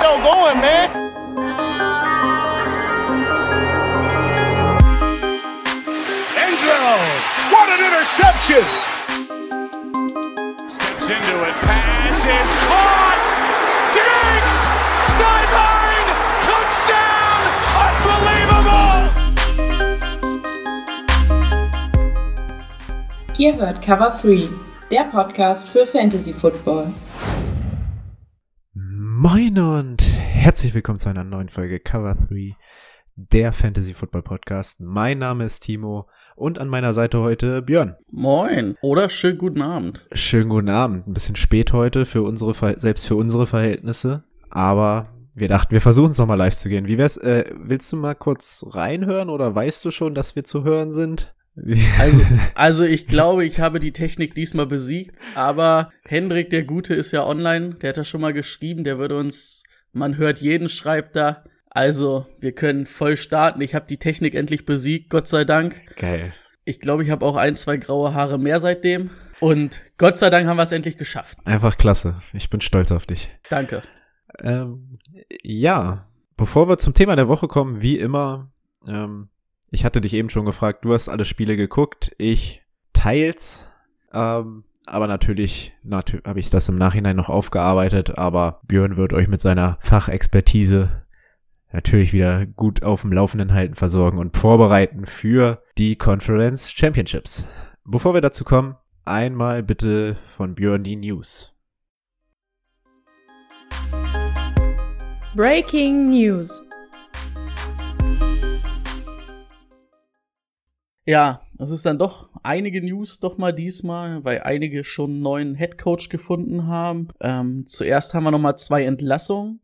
show going, man. Angel, what an interception! Steps into it, pass is caught! Diggs! Sideline! Touchdown! Unbelievable! Ihr hört Cover 3, der Podcast für Fantasy Football. Moin und herzlich willkommen zu einer neuen Folge Cover 3, der Fantasy Football Podcast. Mein Name ist Timo und an meiner Seite heute Björn. Moin oder schönen guten Abend. Schönen guten Abend. Ein bisschen spät heute für unsere Ver selbst für unsere Verhältnisse, aber wir dachten, wir versuchen es nochmal live zu gehen. Wie wär's? Äh, willst du mal kurz reinhören oder weißt du schon, dass wir zu hören sind? Also, also ich glaube, ich habe die Technik diesmal besiegt, aber Hendrik, der Gute, ist ja online, der hat ja schon mal geschrieben, der würde uns, man hört jeden, schreibt da. Also, wir können voll starten. Ich habe die Technik endlich besiegt, Gott sei Dank. Geil. Ich glaube, ich habe auch ein, zwei graue Haare mehr seitdem. Und Gott sei Dank haben wir es endlich geschafft. Einfach klasse. Ich bin stolz auf dich. Danke. Ähm, ja, bevor wir zum Thema der Woche kommen, wie immer, ähm, ich hatte dich eben schon gefragt, du hast alle Spiele geguckt, ich teils, ähm, aber natürlich, natürlich habe ich das im Nachhinein noch aufgearbeitet, aber Björn wird euch mit seiner Fachexpertise natürlich wieder gut auf dem Laufenden halten, versorgen und vorbereiten für die Conference Championships. Bevor wir dazu kommen, einmal bitte von Björn die News. Breaking News. Ja, es ist dann doch einige News doch mal diesmal, weil einige schon einen neuen Headcoach gefunden haben. Ähm, zuerst haben wir noch mal zwei Entlassungen,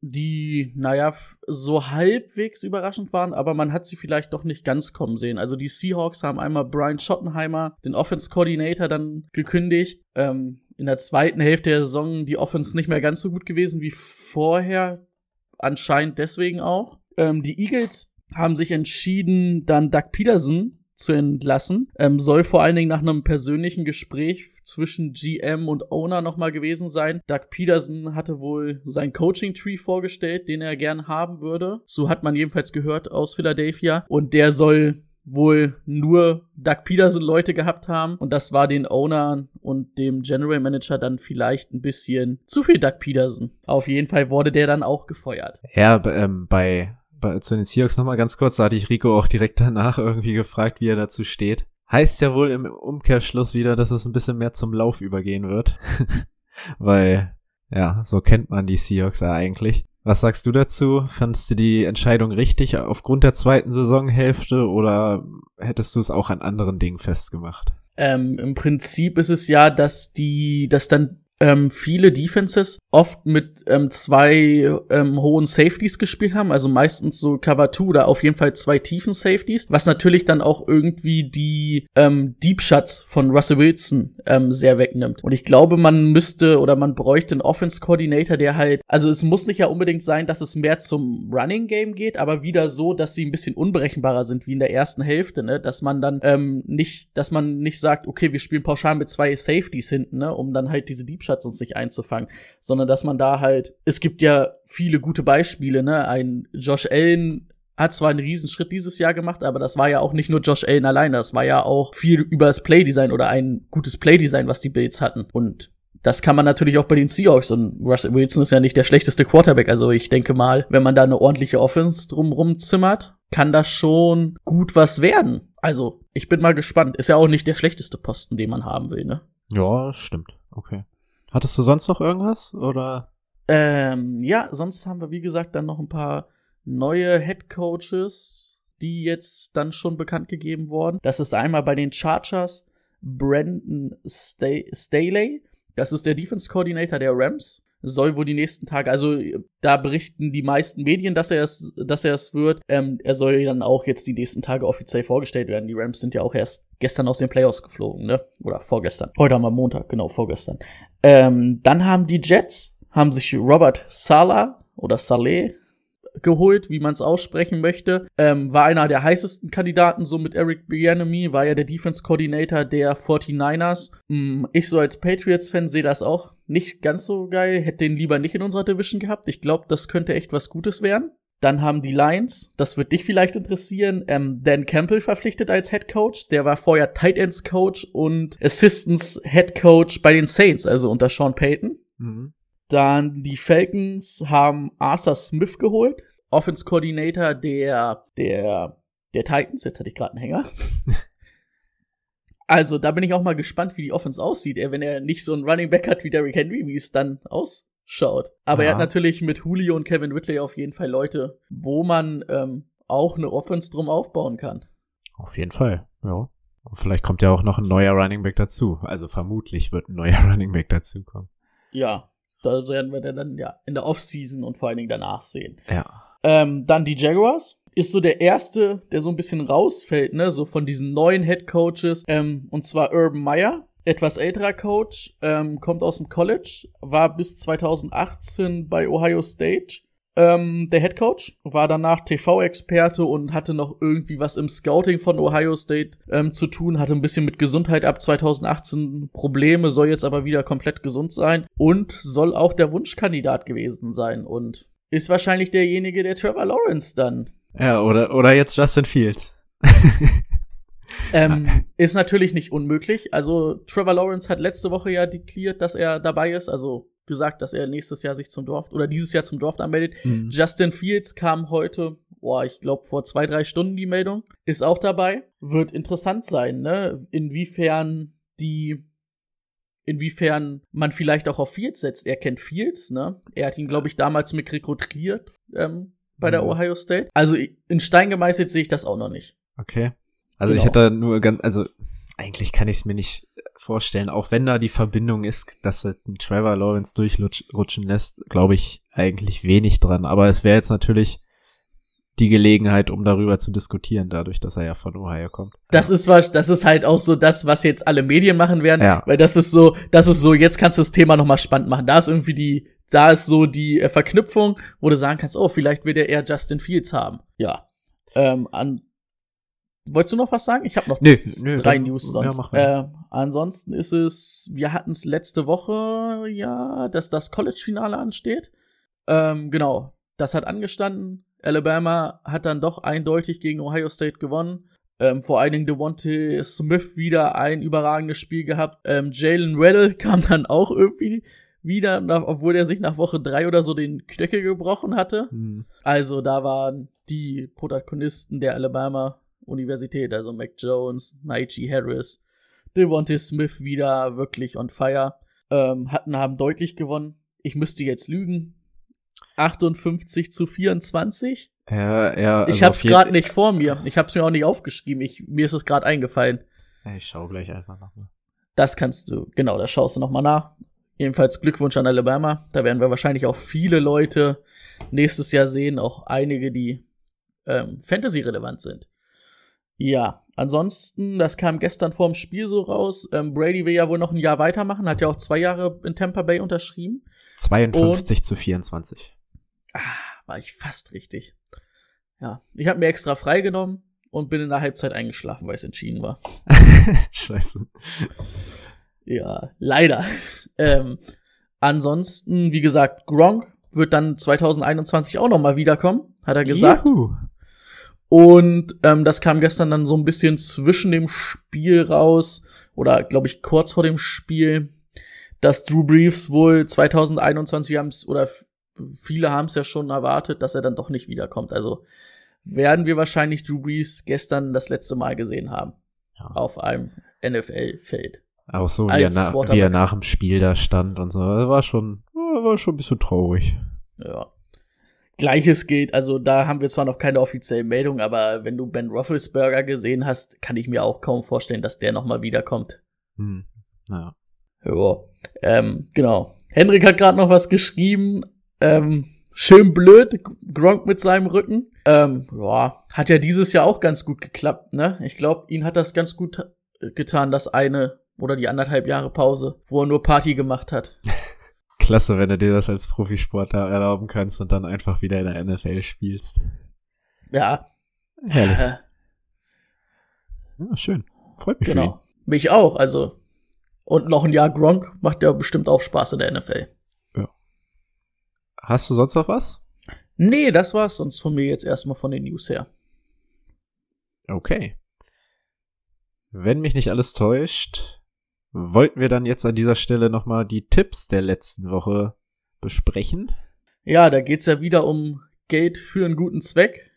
die, naja, so halbwegs überraschend waren, aber man hat sie vielleicht doch nicht ganz kommen sehen. Also die Seahawks haben einmal Brian Schottenheimer, den Offense Coordinator, dann gekündigt. Ähm, in der zweiten Hälfte der Saison die Offense nicht mehr ganz so gut gewesen wie vorher. Anscheinend deswegen auch. Ähm, die Eagles haben sich entschieden, dann Doug Peterson zu entlassen. Ähm, soll vor allen Dingen nach einem persönlichen Gespräch zwischen GM und Owner nochmal gewesen sein. Doug Peterson hatte wohl sein Coaching-Tree vorgestellt, den er gern haben würde. So hat man jedenfalls gehört aus Philadelphia. Und der soll wohl nur Doug Peterson Leute gehabt haben und das war den Owner und dem General Manager dann vielleicht ein bisschen zu viel Doug Peterson. Auf jeden Fall wurde der dann auch gefeuert. Ja, ähm, bei, bei zu den Seahawks nochmal ganz kurz, da hatte ich Rico auch direkt danach irgendwie gefragt, wie er dazu steht. Heißt ja wohl im Umkehrschluss wieder, dass es ein bisschen mehr zum Lauf übergehen wird. Weil, ja, so kennt man die Seahawks ja eigentlich. Was sagst du dazu? Fandest du die Entscheidung richtig aufgrund der zweiten Saisonhälfte oder hättest du es auch an anderen Dingen festgemacht? Ähm, Im Prinzip ist es ja, dass die, dass dann ähm, viele Defenses oft mit ähm, zwei ähm, hohen Safeties gespielt haben, also meistens so Cover 2 oder auf jeden Fall zwei tiefen Safeties, was natürlich dann auch irgendwie die ähm, Deep Shots von Russell Wilson ähm, sehr wegnimmt. Und ich glaube, man müsste oder man bräuchte einen Offense Coordinator, der halt, also es muss nicht ja unbedingt sein, dass es mehr zum Running Game geht, aber wieder so, dass sie ein bisschen unberechenbarer sind wie in der ersten Hälfte, ne, dass man dann ähm, nicht, dass man nicht sagt, okay, wir spielen pauschal mit zwei Safeties hinten, ne, um dann halt diese Deep Shots uns nicht einzufangen, sondern dass man da halt, es gibt ja viele gute Beispiele, ne? Ein Josh Allen hat zwar einen Riesenschritt dieses Jahr gemacht, aber das war ja auch nicht nur Josh Allen allein, das war ja auch viel über das Playdesign oder ein gutes Playdesign, was die Bills hatten. Und das kann man natürlich auch bei den Seahawks und Russell Wilson ist ja nicht der schlechteste Quarterback. Also ich denke mal, wenn man da eine ordentliche Offense drumrum zimmert, kann das schon gut was werden. Also ich bin mal gespannt. Ist ja auch nicht der schlechteste Posten, den man haben will, ne? Ja, stimmt. Okay. Hattest du sonst noch irgendwas oder? Ähm, ja, sonst haben wir wie gesagt dann noch ein paar neue Head Coaches, die jetzt dann schon bekannt gegeben wurden. Das ist einmal bei den Chargers Brandon Staley. Das ist der Defense Coordinator der Rams. Soll wohl die nächsten Tage, also da berichten die meisten Medien, dass er es, dass er es wird. Ähm, er soll dann auch jetzt die nächsten Tage offiziell vorgestellt werden. Die Rams sind ja auch erst gestern aus den Playoffs geflogen, ne? Oder vorgestern. Heute haben wir Montag, genau, vorgestern. Ähm, dann haben die Jets, haben sich Robert Sala oder Saleh geholt, wie man es aussprechen möchte. Ähm, war einer der heißesten Kandidaten, so mit Eric Bieniemy, war ja der Defense Coordinator der 49ers. Mm, ich so als Patriots-Fan sehe das auch nicht ganz so geil, hätte den lieber nicht in unserer Division gehabt. Ich glaube, das könnte echt was Gutes werden. Dann haben die Lions, das wird dich vielleicht interessieren, ähm, Dan Campbell verpflichtet als Head Coach. Der war vorher Tight Ends Coach und Assistants Head Coach bei den Saints, also unter Sean Payton. Mhm. Dann die Falcons haben Arthur Smith geholt, Offense Coordinator der, der, der Titans. Jetzt hatte ich gerade einen Hänger. Also, da bin ich auch mal gespannt, wie die Offense aussieht, wenn er nicht so einen Running Back hat wie Derrick Henry, wie es dann ausschaut. Aber Ja. er hat natürlich mit Julio und Kevin Whitley auf jeden Fall Leute, wo man ähm, auch eine Offense drum aufbauen kann. Auf jeden Fall, ja. Und vielleicht kommt ja auch noch ein neuer Running Back dazu. Also vermutlich wird ein neuer Running Back dazu kommen. Ja, da werden wir dann ja in der Offseason und vor allen Dingen danach sehen. Ja. Ähm, dann die Jaguars. Ist so der erste, der so ein bisschen rausfällt, ne, so von diesen neuen Head Coaches. Ähm, und zwar Urban Meyer, etwas älterer Coach, ähm, kommt aus dem College, war bis 2018 bei Ohio State. Ähm, der Head Coach war danach TV-Experte und hatte noch irgendwie was im Scouting von Ohio State ähm, zu tun, hatte ein bisschen mit Gesundheit ab 2018 Probleme, soll jetzt aber wieder komplett gesund sein und soll auch der Wunschkandidat gewesen sein und ist wahrscheinlich derjenige, der Trevor Lawrence dann Ja, oder, oder jetzt Justin Fields. ähm, ist natürlich nicht unmöglich. Also Trevor Lawrence hat letzte Woche ja deklärt, dass er dabei ist, also gesagt, dass er nächstes Jahr sich zum Draft oder dieses Jahr zum Draft anmeldet. Mhm. Justin Fields kam heute, boah, ich glaube vor zwei, drei Stunden die Meldung, ist auch dabei. Wird interessant sein, ne? Inwiefern die inwiefern man vielleicht auch auf Fields setzt. Er kennt Fields, ne? Er hat ihn, glaube ich, damals mit rekrutiert ähm, bei der Mhm. Ohio State. Also in Stein gemeißelt sehe ich das auch noch nicht. Okay. Also ich Genau. hätte nur ganz, also eigentlich kann ich es mir nicht vorstellen, auch wenn da die Verbindung ist, dass er den Trevor Lawrence durchrutschen lässt, glaube ich eigentlich wenig dran. Aber es wäre jetzt natürlich die Gelegenheit, um darüber zu diskutieren, dadurch, dass er ja von Ohio kommt. Das ist was, das ist halt auch so das, was jetzt alle Medien machen werden, Ja. weil das ist so, das ist so, jetzt kannst du das Thema nochmal spannend machen. Da ist irgendwie die, da ist so die äh, Verknüpfung, wo du sagen kannst, oh, vielleicht wird er eher Justin Fields haben. Ja. Ähm, an, wolltest du noch was sagen? Ich habe noch z- nee, drei dann- News ja, sonst. mal. äh, ansonsten ist es, wir hatten es letzte Woche, ja, dass das College-Finale ansteht. Ähm, genau, das hat angestanden. Alabama hat dann doch eindeutig gegen Ohio State gewonnen. Ähm, vor allen Dingen Devontae Smith wieder ein überragendes Spiel gehabt. Ähm, Jalen Weddle kam dann auch irgendwie wieder, nach, obwohl er sich nach Woche drei oder so den Knöchel gebrochen hatte. Hm. Also da waren die Protagonisten der Alabama Universität, also Mac Jones, Najee Harris, Devontae Smith wieder wirklich on fire. Ähm, hatten, haben deutlich gewonnen. Ich müsste jetzt lügen. 58 zu 24. Ja, ja. ich also hab's auf jeden- gerade nicht vor mir. Ich hab's mir auch nicht aufgeschrieben. Ich, mir ist es gerade eingefallen. Ich schau gleich einfach nochmal. Das kannst du, genau, das schaust du nochmal nach. Jedenfalls Glückwunsch an Alabama. Da werden wir wahrscheinlich auch viele Leute nächstes Jahr sehen, auch einige, die ähm, Fantasy-relevant sind. Ja, ansonsten, das kam gestern vorm Spiel so raus. Ähm, Brady will ja wohl noch ein Jahr weitermachen, hat ja auch zwei Jahre in Tampa Bay unterschrieben. 52 zu 24. Ah, war ich fast richtig. Ja, ich habe mir extra freigenommen und bin in der Halbzeit eingeschlafen, weil es entschieden war. Scheiße. Ja, leider. ähm, ansonsten, wie gesagt, Gronk wird dann 2021 auch noch mal wiederkommen, hat er gesagt. Juhu. Und ähm, das kam gestern dann so ein bisschen zwischen dem Spiel raus oder glaube ich kurz vor dem Spiel, dass Drew Brees wohl 2021, wir haben es oder viele haben es ja schon erwartet, dass er dann doch nicht wiederkommt. Also werden wir wahrscheinlich Drew Brees gestern das letzte Mal gesehen haben Ja. auf einem NFL-Feld. Auch so, wie er, Als na, wie er nach dem Spiel da stand und so. Das war schon, war schon ein bisschen traurig. Ja. Gleiches gilt, also da haben wir zwar noch keine offizielle Meldung, aber wenn du Ben Roethlisberger gesehen hast, kann ich mir auch kaum vorstellen, dass der noch mal wiederkommt. Hm. Naja. Ja, ähm, genau. Henrik hat gerade noch was geschrieben. Ähm, schön blöd, Gronk mit seinem Rücken. Ähm, ja, hat ja dieses Jahr auch ganz gut geklappt, ne? Ich glaube, ihn hat das ganz gut getan, das eine oder die anderthalb Jahre Pause, wo er nur Party gemacht hat. Klasse, wenn du dir das als Profisportler erlauben kannst und dann einfach wieder in der NFL spielst. Ja. Herrlich. Äh, Ja, schön. Freut mich genau. Mich auch, also. Und noch ein Jahr Gronk macht ja bestimmt auch Spaß in der NFL. Hast du sonst noch was? Nee, das war's sonst von mir jetzt erstmal von den News her. Okay. Wenn mich nicht alles täuscht, wollten wir dann jetzt an dieser Stelle nochmal die Tipps der letzten Woche besprechen. Ja, da geht's ja wieder um Geld für einen guten Zweck.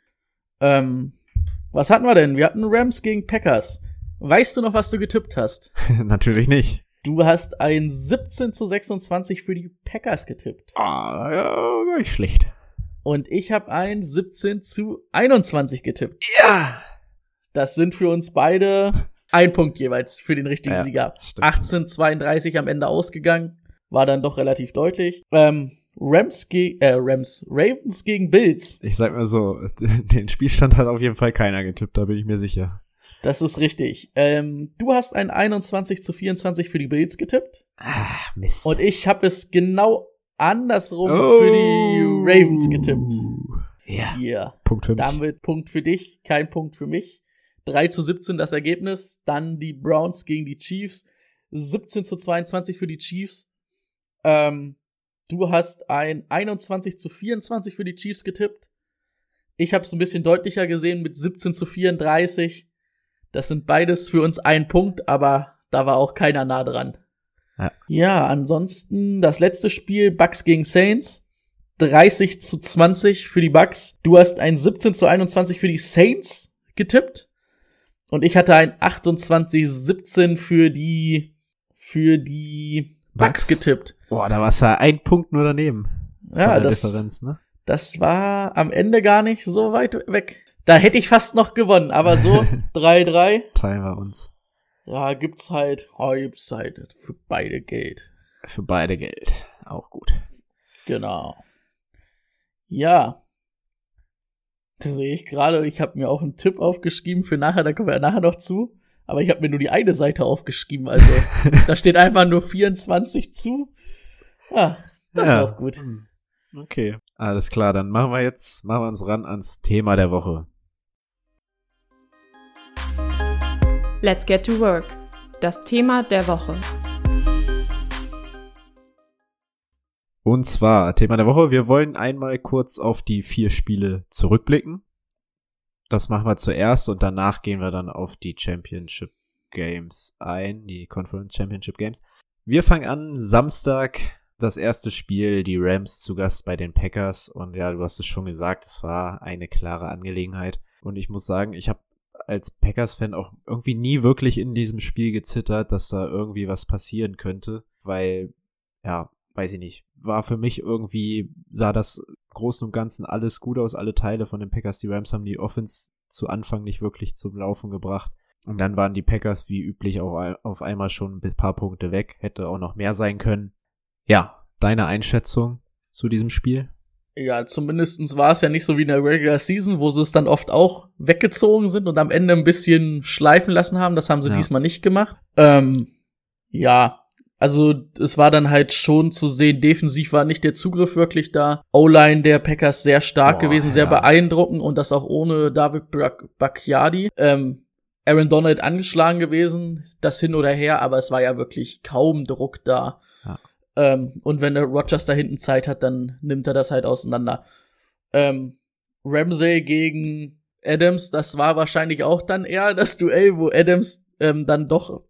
Ähm, was hatten wir denn? Wir hatten Rams gegen Packers. Weißt du noch, was du getippt hast? Natürlich nicht. Du hast ein 17 zu 26 für die Packers getippt. Ah, ja, gar nicht schlecht. Und ich habe ein 17 zu 21 getippt. Ja! Das sind für uns beide ein Punkt jeweils für den richtigen Ja, Sieger. stimmt. 18 32 am Ende ausgegangen. War dann doch relativ deutlich. Ähm, Rams gegen, äh, Rams, Ravens gegen Bills. Ich sag mal so, den Spielstand hat auf jeden Fall keiner getippt, da bin ich mir sicher. Das ist richtig. Ähm, du hast ein 21 zu 24 für die Bills getippt. Ah, Mist. Und ich habe es genau andersrum für die Ravens getippt. Ja, Ja. Punkt für mich. Damit Punkt für dich, kein Punkt für mich. 3 zu 17 das Ergebnis. Dann die Browns gegen die Chiefs. 17 zu 22 für die Chiefs. Ähm, du hast ein 21 zu 24 für die Chiefs getippt. Ich habe es ein bisschen deutlicher gesehen mit 17 zu 34. Das sind beides für uns ein Punkt, aber da war auch keiner nah dran. Ja. ja, ansonsten das letzte Spiel Bucks gegen Saints. 30 zu 20 für die Bucks. Du hast ein 17 zu 21 für die Saints getippt. Und ich hatte ein 28 17 für die, für die Bucks Bucks. getippt. Boah, da war's ja ein Punkt nur daneben. Ja, das, Differenz, ne? das war am Ende gar nicht so weit weg. Da hätte ich fast noch gewonnen, aber so 3-3. Teilen wir uns. Ja, gibt's halt, oh, gibt's halt für beide Geld. Für beide Geld. Auch gut. Genau. Ja. Das sehe ich gerade. Ich habe mir auch einen Tipp aufgeschrieben für nachher, da kommen wir nachher noch zu. Aber ich habe mir nur die eine Seite aufgeschrieben. Also da steht einfach nur 24 zu. Ja, das Ja. ist auch gut. Hm. Okay. Alles klar, dann machen wir jetzt, machen wir uns ran ans Thema der Woche. Let's get to work. Das Thema der Woche. Und zwar, Thema der Woche, wir wollen einmal kurz auf die vier Spiele zurückblicken. Das machen wir zuerst und danach gehen wir dann auf die Championship Games ein, die Conference Championship Games. Wir fangen an, Samstag, das erste Spiel, die Rams zu Gast bei den Packers. Und ja, du hast es schon gesagt, es war eine klare Angelegenheit. Und ich muss sagen, ich habe als Packers-Fan auch irgendwie nie wirklich in diesem Spiel gezittert, dass da irgendwie was passieren könnte, weil, ja, weiß ich nicht, war für mich irgendwie, sah das Großen und Ganzen alles gut aus, alle Teile von den Packers. Die Rams haben die Offense zu Anfang nicht wirklich zum Laufen gebracht. Und dann waren die Packers wie üblich auch auf einmal schon ein paar Punkte weg, hätte auch noch mehr sein können. Ja, deine Einschätzung zu diesem Spiel? Ja, zumindestens war es ja nicht so wie in der Regular Season, wo sie es dann oft auch weggezogen sind und am Ende ein bisschen schleifen lassen haben. Das haben sie Ja. diesmal nicht gemacht. Ähm, ja, also es war dann halt schon zu sehen, defensiv war nicht der Zugriff wirklich da. O-Line der Packers sehr stark Boah, gewesen, sehr ja. beeindruckend und das auch ohne David Bak- Bakhtiari. Ähm, Aaron Donald angeschlagen gewesen, das hin oder her, aber es war ja wirklich kaum Druck da. Ja. Ähm, und wenn der Rogers da hinten Zeit hat, dann nimmt er das halt auseinander. Ähm, Ramsey gegen Adams, das war wahrscheinlich auch dann eher das Duell, wo Adams ähm, dann doch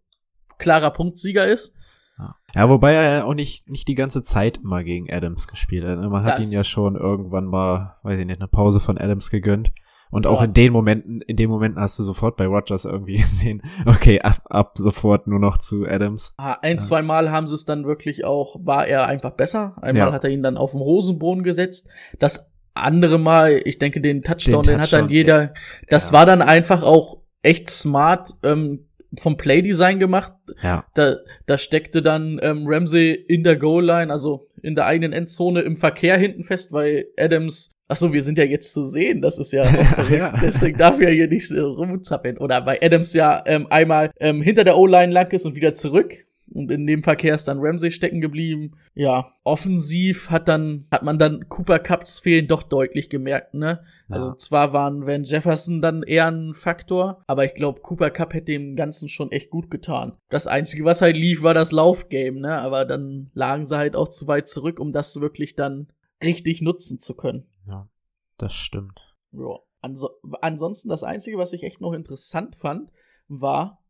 klarer Punktsieger ist. Ja. ja, wobei er ja auch nicht, nicht die ganze Zeit immer gegen Adams gespielt hat. Man hat Das- ihn ja schon irgendwann mal, weiß ich nicht, eine Pause von Adams gegönnt. Und auch Ja. in den Momenten, in den Momenten hast du sofort bei Rogers irgendwie gesehen, okay, ab, ab sofort nur noch zu Adams. Ah, Ein, zwei Mal haben sie es dann wirklich auch, war er einfach besser. Einmal Ja. hat er ihn dann auf den Hosenboden gesetzt. Das andere Mal, ich denke, den Touchdown, den, Den hat dann Touchdown, jeder. Das war dann einfach auch echt smart ähm, vom Playdesign gemacht. Ja, Da, da steckte dann ähm, Ramsey in der Goal-Line, also in der eigenen Endzone im Verkehr hinten fest, weil Adams, ach so, wir sind ja jetzt zu sehen, das ist ja Ja. deswegen darf er hier nicht so rumzappeln. Oder weil Adams ja ähm, einmal ähm, hinter der O-Line lang ist und wieder zurück. Und in dem Verkehr ist dann Ramsey stecken geblieben. Ja, offensiv hat dann, hat man dann Cooper Cups Fehlen doch deutlich gemerkt, ne? Ja. Also zwar waren Van Jefferson dann eher ein Faktor, aber ich glaube, Cooper Cup hätte dem Ganzen schon echt gut getan. Das Einzige, was halt lief, war das Laufgame, ne? Aber dann lagen sie halt auch zu weit zurück, um das wirklich dann richtig nutzen zu können. Ja, das stimmt. Ja. Anso ansonsten das Einzige, was ich echt noch interessant fand, war,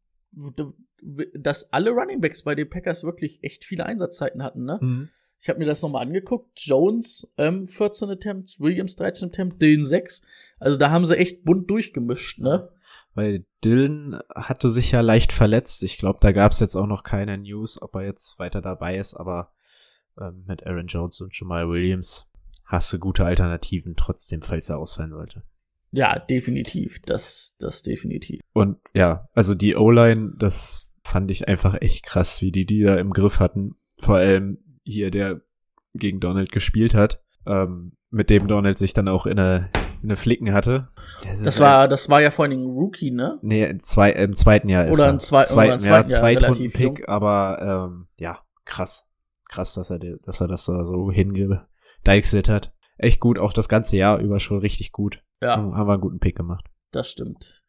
dass alle Running Backs bei den Packers wirklich echt viele Einsatzzeiten hatten, ne? Mhm. Ich habe mir das nochmal angeguckt. Jones ähm, 14 Attempts, Williams 13 Attempts, Dylan 6. Also da haben sie echt bunt durchgemischt, ne? Weil Dylan hatte sich ja leicht verletzt. Ich glaube, da gab es jetzt auch noch keine News, ob er jetzt weiter dabei ist, aber ähm, mit Aaron Jones und Jamal Williams hast du gute Alternativen trotzdem, falls er ausfallen sollte. Ja, definitiv. Das, das definitiv. Und ja, also die O-Line, das fand ich einfach echt krass, wie die die da im Griff hatten. Vor allem hier, der gegen Donald gespielt hat, ähm, mit dem Donald sich dann auch in eine, in eine Flicken hatte. Das, Das ein- war, das war ja vor allem ein Rookie, ne? Nee, im, zwei, im zweiten Jahr ist Oder er. im zwei- Zwei- oder im zweiten Jahr, relativ Zweitrunden-Pick, jung. aber ähm, ja, krass. Krass, dass er, dass er das da so hingedeichselt hat. Echt gut, auch das ganze Jahr über schon richtig gut. Ja, Haben wir einen guten Pick gemacht. das stimmt.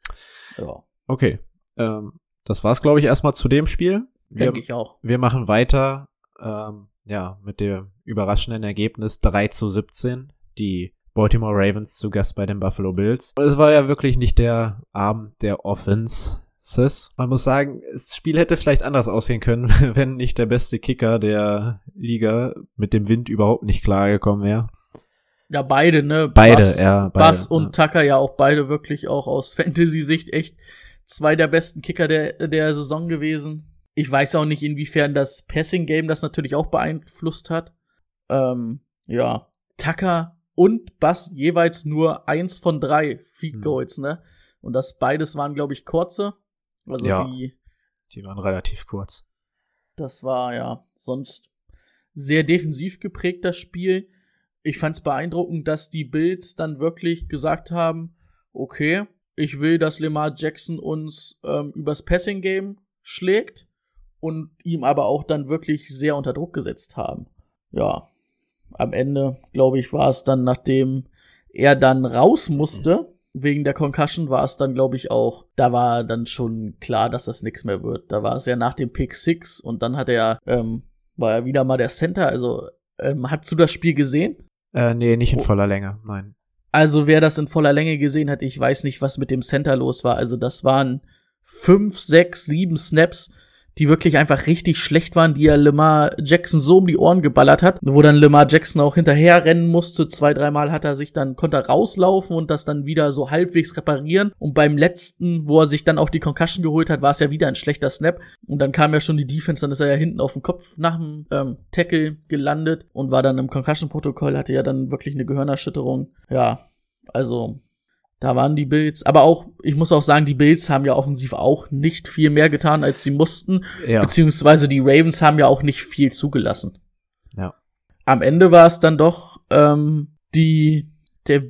Ja, Okay, ähm, das war's, glaube ich, erstmal zu dem Spiel. Wir, denke ich auch. wir machen weiter, ähm, ja, mit dem überraschenden Ergebnis 3 zu 17. Die Baltimore Ravens zu Gast bei den Buffalo Bills. Und es war ja wirklich nicht der Abend der Offenses. Man muss sagen, das Spiel hätte vielleicht anders aussehen können, wenn nicht der beste Kicker der Liga mit dem Wind überhaupt nicht klargekommen wäre. Ja, beide, ne? Beide, Bass, ja, beide. Bass und Tucker ja auch beide wirklich auch aus Fantasy-Sicht echt zwei der besten Kicker der, der Saison gewesen. Ich weiß auch nicht, inwiefern das Passing-Game das natürlich auch beeinflusst hat. Ähm, ja, Tucker und Bass jeweils nur eins von drei Feed Hm. Goals, ne? Und das beides waren, glaube ich, kurze. Also Ja. die, Die waren relativ kurz. das war ja sonst sehr defensiv geprägt, das Spiel. Ich fand es beeindruckend, dass die Bills dann wirklich gesagt haben, okay, ich will, dass Lamar Jackson uns ähm, übers Passing-Game schlägt und ihm aber auch dann wirklich sehr unter Druck gesetzt haben. Ja, am Ende, glaube ich, war es dann, nachdem er dann raus musste, wegen der Concussion, war es dann, glaube ich, auch, da war dann schon klar, dass das nichts mehr wird. Da war es ja nach dem Pick 6 und dann hat er, ähm, war er wieder mal der Center. Also, ähm, hast du das Spiel gesehen? Äh, nee, nicht in Oh. voller Länge, nein. Also, wer das in voller Länge gesehen hat, ich weiß nicht, was mit dem Center los war. Also, das waren fünf, sechs, sieben Snaps, die wirklich einfach richtig schlecht waren, die er Lamar Jackson so um die Ohren geballert hat, wo dann Lamar Jackson auch hinterher rennen musste. Zwei, dreimal hat er sich dann, konnte er rauslaufen und das dann wieder so halbwegs reparieren. Und beim letzten, wo er sich dann auch die Concussion geholt hat, war es ja wieder ein schlechter Snap. Und dann kam ja schon die Defense, dann ist er ja hinten auf dem Kopf nach dem ähm, Tackle gelandet und war dann im Concussion-Protokoll, hatte ja dann wirklich eine Gehirnerschütterung. Ja, also da waren die Bills, aber auch, ich muss auch sagen, die Bills haben ja offensiv auch nicht viel mehr getan, als sie mussten, Ja, beziehungsweise die Ravens haben ja auch nicht viel zugelassen. ja. Am Ende war es dann doch ähm, die der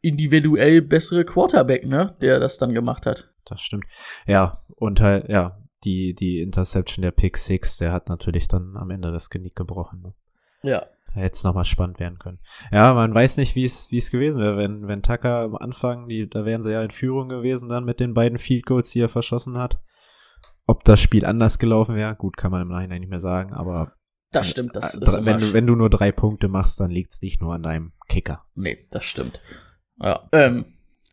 individuell bessere Quarterback, ne, der das dann gemacht hat. Das stimmt. Ja, und halt, ja, die, die Interception der Pick 6, der hat natürlich dann am Ende das Genick gebrochen. Ne? Ja, hätte es nochmal spannend werden können. Ja, man weiß nicht, wie es wie es gewesen wäre, wenn, wenn Tucker am Anfang, die, da wären sie ja in Führung gewesen dann mit den beiden Field Goals, die er verschossen hat. Ob das Spiel anders gelaufen wäre, gut, kann man im Nachhinein nicht mehr sagen, aber das stimmt, das äh, ist wenn, du, wenn du nur drei Punkte machst, dann liegt's nicht nur an deinem Kicker. Nee, das stimmt. Ja, ähm,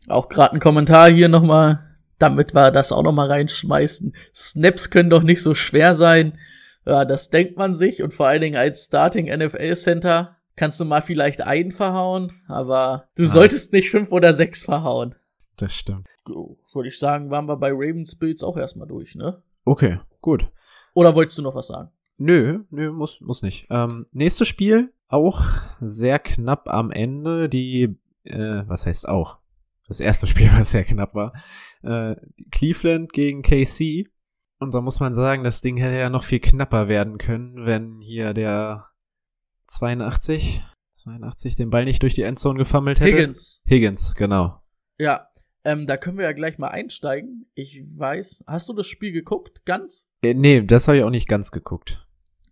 auch gerade ein Kommentar hier nochmal, damit wir das auch nochmal reinschmeißen. Snaps können doch nicht so schwer sein. Ja, das denkt man sich und vor allen Dingen als Starting NFL Center kannst du mal vielleicht einen verhauen, aber du Ja. solltest nicht fünf oder sechs verhauen. Das stimmt. Würde ich sagen, waren wir bei Ravens Bills auch erstmal durch, ne? Okay, gut. Oder wolltest du noch was sagen? Nö, nö, muss, muss nicht. Ähm, nächstes Spiel, auch sehr knapp am Ende. Die, äh, was heißt auch? Das erste Spiel, was sehr knapp war. Äh, Cleveland gegen KC. Und da muss man sagen, das Ding hätte ja noch viel knapper werden können, wenn hier der 82, 82 den Ball nicht durch die Endzone gefummelt hätte. Higgins. Higgins, genau. Ja, ähm, da können wir ja gleich mal einsteigen. Ich weiß, hast du das Spiel geguckt, ganz? Äh, nee, das habe ich auch nicht ganz geguckt.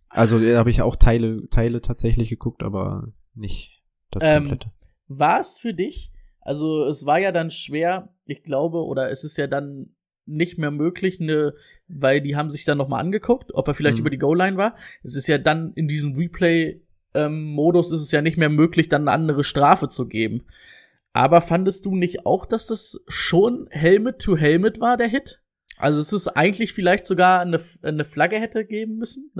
Also da habe ich auch Teile, Teile tatsächlich geguckt, aber nicht das Ähm, komplette. War es für dich? Also es war ja dann schwer, ich glaube, oder es ist ja dann nicht mehr möglich, ne, weil die haben sich dann noch mal angeguckt, ob er vielleicht Mhm. über die Goal-Line war. Es ist ja dann in diesem Replay-Modus ist es ja nicht mehr möglich, dann eine andere Strafe zu geben. Aber fandest du nicht auch, dass das schon Helmet to Helmet war, der Hit? Also es ist eigentlich vielleicht sogar eine, eine Flagge hätte geben müssen,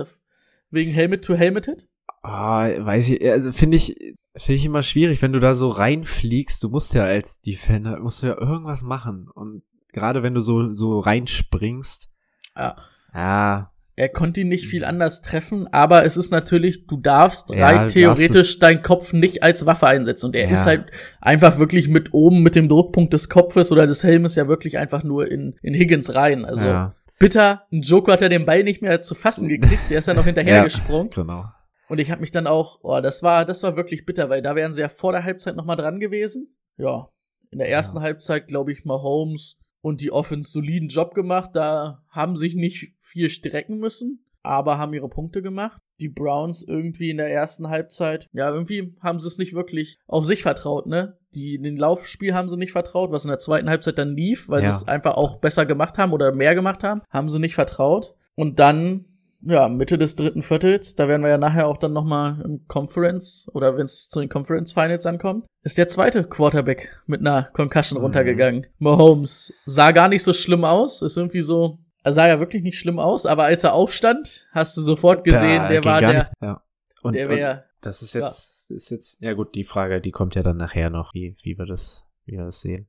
wegen Helmet to Helmet Hit? Ah, weiß ich, also finde ich, finde ich immer schwierig, wenn du da so reinfliegst, du musst ja als Defender, musst du ja irgendwas machen. Und gerade wenn du so, so reinspringst, Ja. ja, Er konnte ihn nicht viel anders treffen, aber es ist natürlich, du darfst Ja, rein theoretisch deinen Kopf nicht als Waffe einsetzen. Und er Ja. ist halt einfach wirklich mit oben mit dem Druckpunkt des Kopfes oder des Helmes ja wirklich einfach nur in, in Higgins rein. Also ja, bitter, ein Joker hat er den Ball nicht mehr zu fassen gekriegt, der ist ja noch hinterher Ja. gesprungen. genau. Und ich habe mich dann auch, oh, das war, das war wirklich bitter, weil da wären sie ja vor der Halbzeit noch mal dran gewesen. Ja, in der ersten. Halbzeit, glaube ich, Mahomes und die Offense soliden Job gemacht. Da haben sich nicht viel strecken müssen, aber haben ihre Punkte gemacht. Die Browns irgendwie in der ersten Halbzeit, ja, irgendwie haben sie es nicht wirklich auf sich vertraut, ne? Die, in den Laufspiel haben sie nicht vertraut, was in der zweiten Halbzeit dann lief, weil Ja. sie es einfach auch besser gemacht haben oder mehr gemacht haben, haben sie nicht vertraut. Und dann ja, Mitte des dritten Viertels, da werden wir ja nachher auch dann nochmal im Conference oder wenn es zu den Conference Finals ankommt, ist der zweite Quarterback mit einer Concussion Mhm. runtergegangen. Mahomes sah gar nicht so schlimm aus, ist irgendwie so, er sah ja wirklich nicht schlimm aus, aber als er aufstand, hast du sofort gesehen, Da der war der, nichts mehr. Und, der wäre, das ist jetzt, ist jetzt, ja gut, die Frage, die kommt ja dann nachher noch, wie, wie wir das, wie wir das sehen.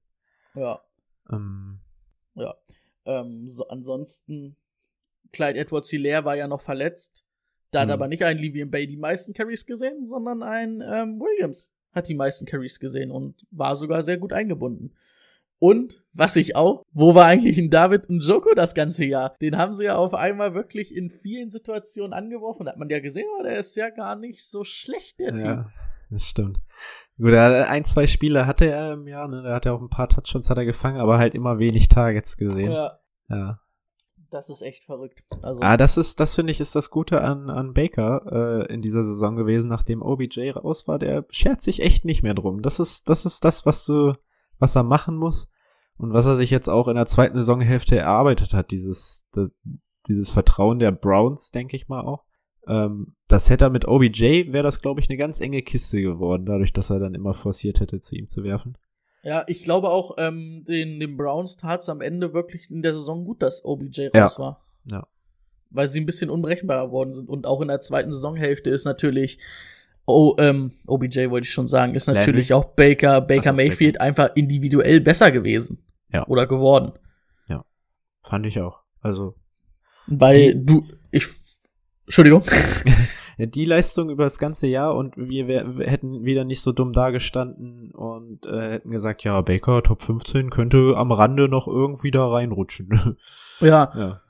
ja, Ähm, ja. Ähm, so, ansonsten, Clyde Edwards Hilaire war ja noch verletzt. Da hat Mhm. aber nicht ein Livian Bay die meisten Carries gesehen, sondern ein ähm, Williams hat die meisten Carries gesehen und war sogar sehr gut eingebunden. Und was ich auch, wo war eigentlich ein David Njoko das ganze Jahr? Den haben sie ja auf einmal wirklich in vielen Situationen angeworfen. Hat man ja gesehen, aber der ist ja gar nicht so schlecht, der Typ. ja, das stimmt. Gut, er hat ein, zwei Spiele hatte er im Jahr, ne, da hat er auch ein paar Touchdowns hat er gefangen, aber halt immer wenig Targets gesehen. Ja. Ja, das ist echt verrückt. Also, Ah, das ist, das finde ich, ist das Gute an, an Baker äh, in dieser Saison gewesen, nachdem OBJ raus war. Der schert sich echt nicht mehr drum. Das ist, das ist das, was du, was er machen muss und was er sich jetzt auch in der zweiten Saisonhälfte erarbeitet hat. Dieses, das, dieses Vertrauen der Browns, denke ich mal auch. Ähm, das hätte er mit OBJ, wäre das, glaube ich, eine ganz enge Kiste geworden, dadurch, dass er dann immer forciert hätte, zu ihm zu werfen. Ja, ich glaube auch, ähm, den, den Browns tat es am Ende wirklich in der Saison gut, dass OBJ Ja. raus war. Ja. Weil sie ein bisschen unberechenbarer geworden sind. Und auch in der zweiten Saisonhälfte ist natürlich, oh, ähm, OBJ wollte ich schon sagen, ist Landry. natürlich auch Baker, Baker so, Mayfield einfach individuell besser gewesen. Ja. Oder geworden. Fand ich auch. Also, Weil du, ich, Entschuldigung. Ja, die Leistung über das ganze Jahr und wir, wär, wir hätten wieder nicht so dumm dagestanden und äh, hätten gesagt, ja, Baker Top 15 könnte am Rande noch irgendwie da reinrutschen. ja. ja.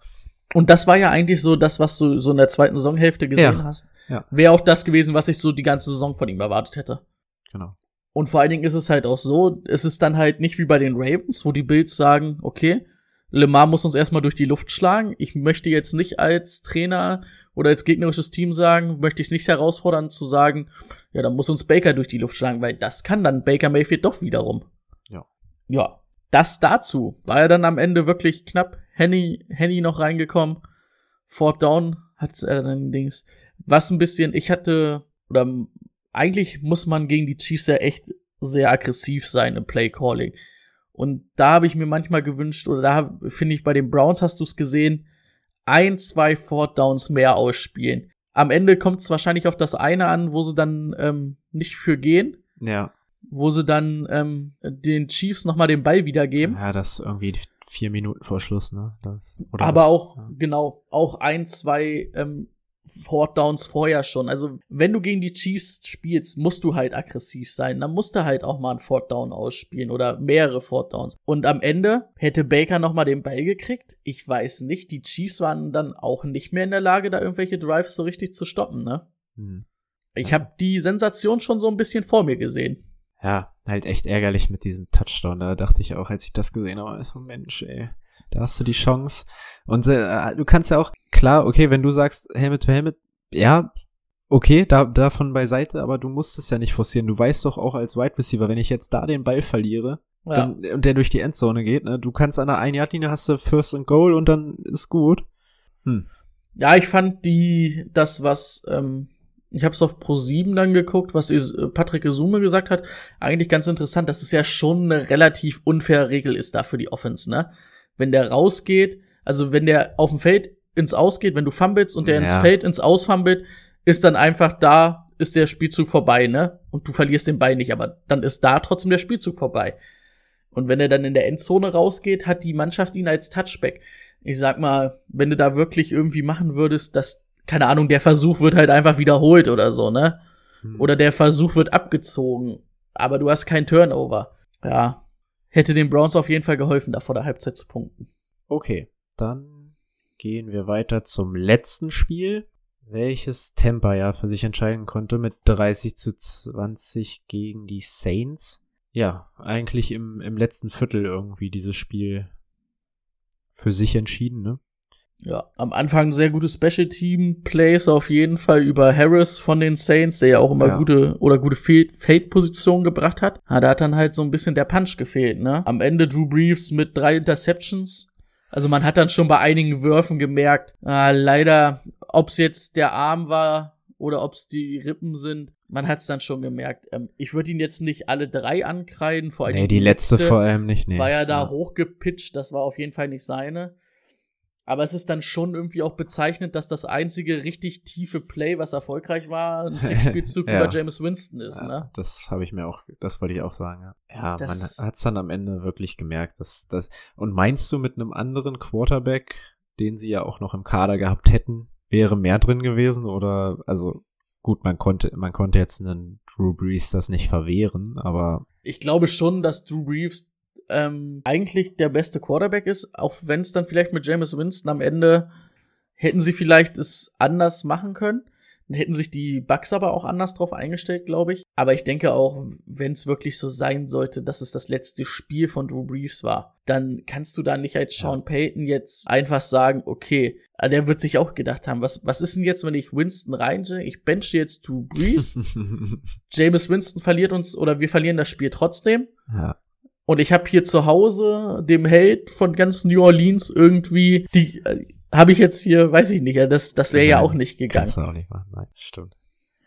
Und das war ja eigentlich so das, was du so in der zweiten Saisonhälfte gesehen Ja. hast. Ja. Wäre auch das gewesen, was ich so die ganze Saison von ihm erwartet hätte. Genau. Und vor allen Dingen ist es halt auch so, es ist dann halt nicht wie bei den Ravens, wo die Bills sagen, okay, Lemar muss uns erstmal durch die Luft schlagen. Ich möchte jetzt nicht als Trainer oder als gegnerisches Team sagen, möchte ich es nicht herausfordern zu sagen, ja, dann muss uns Baker durch die Luft schlagen, weil das kann dann Baker Mayfield doch wiederum. Ja. Ja. Das dazu. War er dann am Ende wirklich knapp Henny, Henny noch reingekommen. Fort Down hat er dann Dings. Was ein bisschen, ich hatte, oder eigentlich muss man gegen die Chiefs ja echt sehr aggressiv sein im Play Calling. Und da habe ich mir manchmal gewünscht, oder da finde ich, bei den Browns hast du es gesehen, ein, zwei Fort Downs mehr ausspielen. Am Ende kommt es wahrscheinlich auf das eine an, wo sie dann ähm, nicht für gehen, Ja. wo sie dann ähm, den Chiefs nochmal den Ball wiedergeben. Ja, das irgendwie vier Minuten vor Schluss, ne? Das, Aber was? auch, Ja. genau, auch ein, zwei ähm, Fourth Downs vorher schon. Also, wenn du gegen die Chiefs spielst, musst du halt aggressiv sein. Dann musst du halt auch mal einen Fourth Down ausspielen oder mehrere Fourth Downs. Und am Ende hätte Baker noch mal den Ball gekriegt. Ich weiß nicht, die Chiefs waren dann auch nicht mehr in der Lage, da irgendwelche Drives so richtig zu stoppen, ne? Hm. Ich habe die Sensation schon so ein bisschen vor mir gesehen. Ja, halt echt ärgerlich mit diesem Touchdown. Da dachte ich auch, als ich das gesehen habe, so Mensch, ey, da hast du die Chance. Und äh, du kannst ja auch, klar, okay, wenn du sagst Helmet to Helmet, ja, okay, da, davon beiseite, aber du musst es ja nicht forcieren. Du weißt doch auch als Wide Receiver, wenn ich jetzt da den Ball verliere Ja. dann, und der durch die Endzone geht, ne, du kannst an der ein Yard linie hast du First and Goal und dann ist gut. Hm. Ja, ich fand die, das, was, ähm, ich habe es auf Pro7 dann geguckt, was äh, Patrick Isume gesagt hat, eigentlich ganz interessant, dass es ja schon eine relativ unfaire Regel ist da für die Offense, ne? Wenn der rausgeht, also wenn der auf dem Feld ins Aus geht, wenn du fummelst und der Ja. ins Feld ins Aus fummelt, ist dann einfach da, ist der Spielzug vorbei, ne? Und du verlierst den Ball nicht, aber dann ist da trotzdem der Spielzug vorbei. Und wenn er dann in der Endzone rausgeht, hat die Mannschaft ihn als Touchback. Ich sag mal, wenn du da wirklich irgendwie machen würdest, dass, keine Ahnung, der Versuch wird halt einfach wiederholt oder so, ne? Hm. Oder der Versuch wird abgezogen, aber du hast kein Turnover. Ja. Hätte den Browns auf jeden Fall geholfen, da vor der Halbzeit zu punkten. Okay, dann gehen wir weiter zum letzten Spiel, welches Tampa ja für sich entscheiden konnte mit 30 zu 20 gegen die Saints. Ja, eigentlich im, im letzten Viertel irgendwie dieses Spiel für sich entschieden, ne? Ja, am Anfang sehr gute Special Team Plays auf jeden Fall über Harris von den Saints, der ja auch immer Ja. gute oder gute Fade Positionen gebracht hat. Ah, da hat dann halt so ein bisschen der Punch gefehlt, ne? Am Ende Drew Brees mit drei Interceptions. Also man hat dann schon bei einigen Würfen gemerkt, ah, leider, ob's jetzt der Arm war oder ob's die Rippen sind, man hat's dann schon gemerkt. Ähm, ich würde ihn jetzt nicht alle drei ankreiden, vor allem Nee, die letzte vor allem nicht, nee. war ja da hochgepitcht, das war auf jeden Fall nicht seine. Aber es ist dann schon irgendwie auch bezeichnet, dass das einzige richtig tiefe Play, was erfolgreich war, ein Trickspielzug Ja. über James Winston ist, Ja, ne? Das habe ich mir auch, das wollte ich auch sagen, ja. Ja, Das- man hat's dann am Ende wirklich gemerkt, dass das, und meinst du mit einem anderen Quarterback, den sie ja auch noch im Kader gehabt hätten, wäre mehr drin gewesen oder, also, gut, man konnte, man konnte jetzt einen Drew Brees das nicht verwehren, aber Ich glaube schon, dass Drew Brees ähm, eigentlich der beste Quarterback ist, auch wenn es dann vielleicht mit James Winston am Ende hätten sie vielleicht es anders machen können. Dann hätten sich die Bucks aber auch anders drauf eingestellt, glaube ich. Aber ich denke auch, wenn es wirklich so sein sollte, dass es das letzte Spiel von Drew Brees war, dann kannst du da nicht als Sean Payton jetzt einfach sagen, okay, ah, der wird sich auch gedacht haben, was, was ist denn jetzt, wenn ich Winston reingehe? Ich benche jetzt Drew Brees, James Winston verliert uns oder wir verlieren das Spiel trotzdem. ja, Und ich habe hier zu Hause dem Held von ganz New Orleans irgendwie die äh, habe ich jetzt hier, weiß ich nicht, das das wäre ja auch nicht gegangen. kannst du auch nicht machen, nein, stimmt.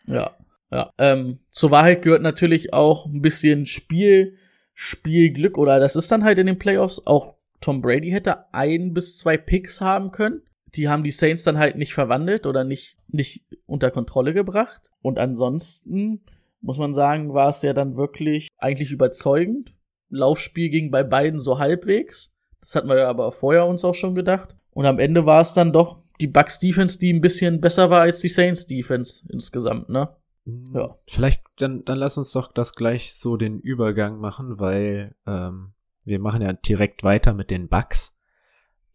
Ja, ja. Ähm, zur Wahrheit gehört natürlich auch ein bisschen Spiel, Spielglück oder das ist dann halt in den Playoffs. Auch Tom Brady hätte ein bis zwei Picks haben können. Die haben die Saints dann halt nicht verwandelt oder nicht, nicht unter Kontrolle gebracht. Und ansonsten muss man sagen, war es ja dann wirklich eigentlich überzeugend. Laufspiel ging bei beiden so halbwegs. Das hatten wir ja aber vorher uns auch schon gedacht. Und am Ende war es dann doch die Bucks Defense, die ein bisschen besser war als die Saints Defense insgesamt, ne? Ja. Vielleicht, dann, dann lass uns doch das gleich so den Übergang machen, weil ähm, wir machen ja direkt weiter mit den Bucks.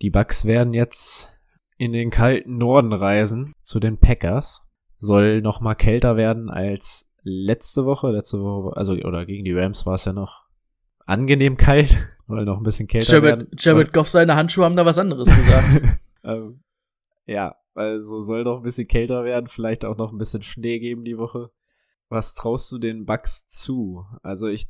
Die Bucks werden jetzt in den kalten Norden reisen zu den Packers. Soll noch mal kälter werden als letzte Woche. Letzte Woche, also oder gegen die Rams war es ja noch angenehm kalt, soll noch ein bisschen kälter Jared, werden. Jared Goff, seine Handschuhe haben da was anderes gesagt. ähm, ja, also soll noch ein bisschen kälter werden, vielleicht auch noch ein bisschen Schnee geben die Woche. Was traust du den Bucks zu? Also ich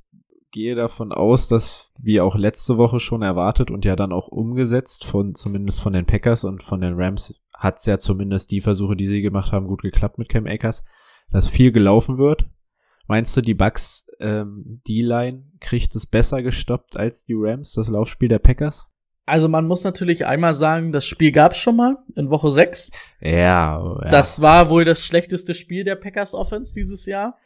gehe davon aus, dass wie auch letzte Woche schon erwartet und ja dann auch umgesetzt von zumindest von den Packers und von den Rams hat's ja zumindest die Versuche, die sie gemacht haben, gut geklappt mit Cam Akers, dass viel gelaufen wird. Meinst du, die Bucks ähm, D-Line kriegt es besser gestoppt als die Rams, das Laufspiel der Packers? also man muss natürlich einmal sagen, das Spiel gab's schon mal in Woche 6. Ja, ja. Das war wohl das schlechteste Spiel der Packers Offense dieses Jahr.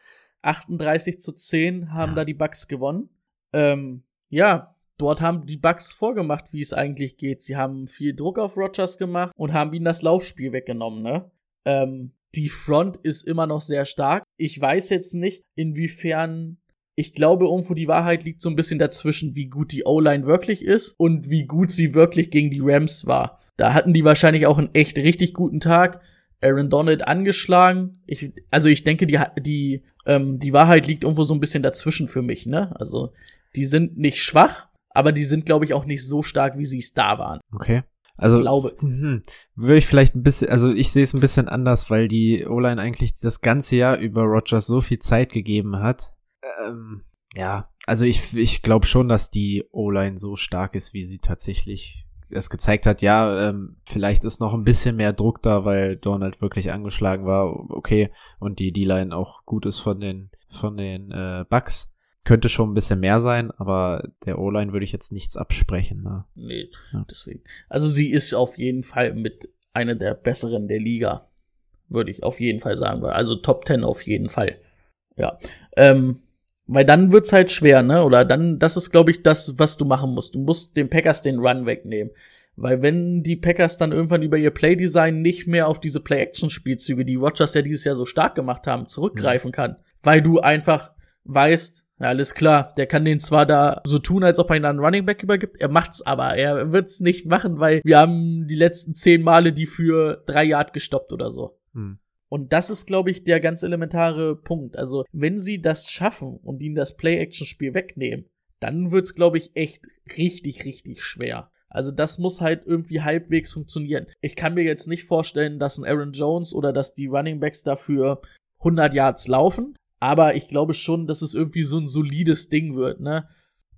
38 zu 10 haben Ja. da die Bucks gewonnen. Ähm, ja, dort haben die Bucks vorgemacht, wie es eigentlich geht. Sie haben viel Druck auf Rogers gemacht und haben ihnen das Laufspiel weggenommen, ne? Ähm, die Front ist immer noch sehr stark. Ich weiß jetzt nicht, inwiefern ich glaube, irgendwo die Wahrheit liegt so ein bisschen dazwischen, wie gut die O-Line wirklich ist und wie gut sie wirklich gegen die Rams war. Da hatten die wahrscheinlich auch einen echt richtig guten Tag. Aaron Donald angeschlagen. Ich, also ich denke, die, die, ähm, die Wahrheit liegt irgendwo so ein bisschen dazwischen für mich, ne? Also, die sind nicht schwach, aber die sind, glaube ich, auch nicht so stark, wie sie es da waren. Okay. Also glaube. hm, würde ich vielleicht ein bisschen, also ich sehe es ein bisschen anders, weil die O-Line eigentlich das ganze Jahr über Rogers so viel Zeit gegeben hat. Ähm, ja, also ich, ich glaube schon, dass die O-Line so stark ist, wie sie tatsächlich es gezeigt hat. Ja, ähm, vielleicht ist noch ein bisschen mehr Druck da, weil Donald wirklich angeschlagen war. Okay, und die D-Line auch gut ist von den von den äh, Bucks. Könnte schon ein bisschen mehr sein, aber der O-Line würde ich jetzt nichts absprechen. Ne? Nee, Ja. deswegen. Also sie ist auf jeden Fall mit einer der besseren der Liga. Würde ich auf jeden Fall sagen. Also Top 10 auf jeden Fall. Ja. Ähm, weil dann wird's halt schwer, ne? Oder dann, das ist, glaube ich, das, was du machen musst. Du musst den Packers den Run wegnehmen. Weil wenn die Packers dann irgendwann über ihr Playdesign nicht mehr auf diese Play-Action-Spielzüge, die Rogers ja dieses Jahr so stark gemacht haben, zurückgreifen kann. Weil du einfach weißt, ja, alles klar, der kann den zwar da so tun, als ob er ihn an einen Running Back übergibt, er macht's aber, er wird's nicht machen, weil wir haben die letzten zehn Male die für drei Yard gestoppt oder so. Hm. Und das ist, glaube ich, der ganz elementare Punkt. Also, wenn sie das schaffen und ihnen das Play-Action-Spiel wegnehmen, dann wird's, glaube ich, echt richtig, richtig schwer. Also, das muss halt irgendwie halbwegs funktionieren. Ich kann mir jetzt nicht vorstellen, dass ein Aaron Jones oder dass die Running Backs dafür 100 Yards laufen. Aber ich glaube schon, dass es irgendwie so ein solides Ding wird, ne?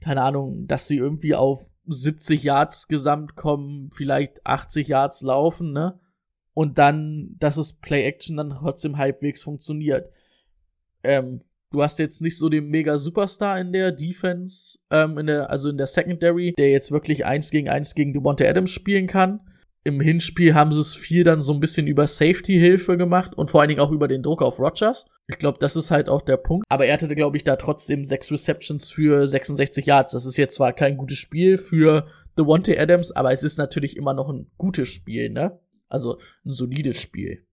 Keine Ahnung, dass sie irgendwie auf 70 Yards gesamt kommen, vielleicht 80 Yards laufen, ne? Und dann, dass es Play-Action dann trotzdem halbwegs funktioniert. Ähm, du hast jetzt nicht so den mega Superstar in der Defense, ähm, in der, also in der Secondary, der jetzt wirklich eins gegen eins gegen Devonta Adams spielen kann. Im Hinspiel haben sie es viel dann so ein bisschen über Safety-Hilfe gemacht und vor allen Dingen auch über den Druck auf Rogers. Ich glaube, das ist halt auch der Punkt. Aber er hatte, glaube ich, da trotzdem sechs Receptions für 66 Yards. Das ist jetzt zwar kein gutes Spiel für Devontae Adams, aber es ist natürlich immer noch ein gutes Spiel, ne? Also ein solides Spiel.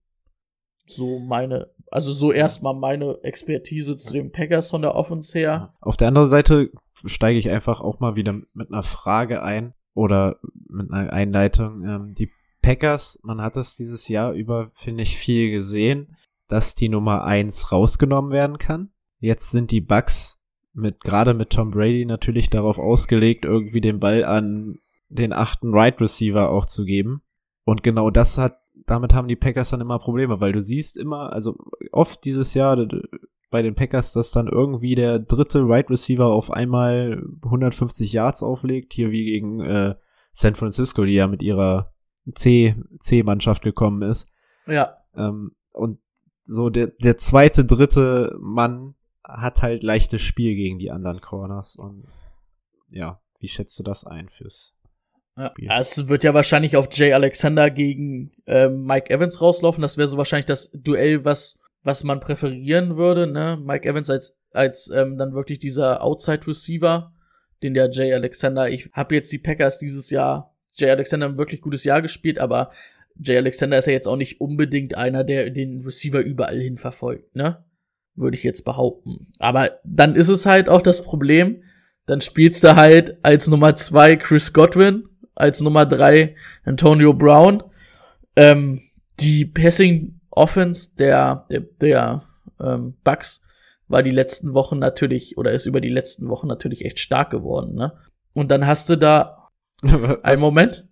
So meine, also so erstmal meine Expertise zu den Packers von der Offense her. Auf der anderen Seite steige ich einfach auch mal wieder mit einer Frage ein oder mit einer Einleitung. Ähm, die Packers, man hat es dieses Jahr über, finde ich, viel gesehen, dass die Nummer eins rausgenommen werden kann. Jetzt sind die Bucks mit, gerade mit Tom Brady natürlich darauf ausgelegt, irgendwie den Ball an den achten Right Receiver auch zu geben. Und genau das hat, damit haben die Packers dann immer Probleme, weil du siehst immer, also oft dieses Jahr bei den Packers, dass dann irgendwie der dritte Right Receiver auf einmal 150 Yards auflegt, hier wie gegen äh, San Francisco, die ja mit ihrer C, C-Mannschaft gekommen ist. Ja, Ähm, und so der, der zweite, dritte Mann hat halt leichtes Spiel gegen die anderen Corners. Und ja, wie schätzt du das ein fürs Spiel. Ja, es wird ja wahrscheinlich auf Jay Alexander gegen ähm, Mike Evans rauslaufen. Das wäre so wahrscheinlich das Duell, was, was man präferieren würde. Ne? Mike Evans als, als ähm, dann wirklich dieser Outside Receiver, den der Jay Alexander. Ich habe jetzt die Packers dieses Jahr, Jay Alexander ein wirklich gutes Jahr gespielt, aber Jay Alexander ist ja jetzt auch nicht unbedingt einer, der den Receiver überall hin verfolgt, ne? Würde ich jetzt behaupten. Aber dann ist es halt auch das Problem, dann spielst du halt als Nummer zwei Chris Godwin, als Nummer drei Antonio Brown. Ähm, die Passing Offense der, der, der ähm, Bucks war die letzten Wochen natürlich, oder ist über die letzten Wochen natürlich echt stark geworden, ne? Und dann hast du da, einen Moment,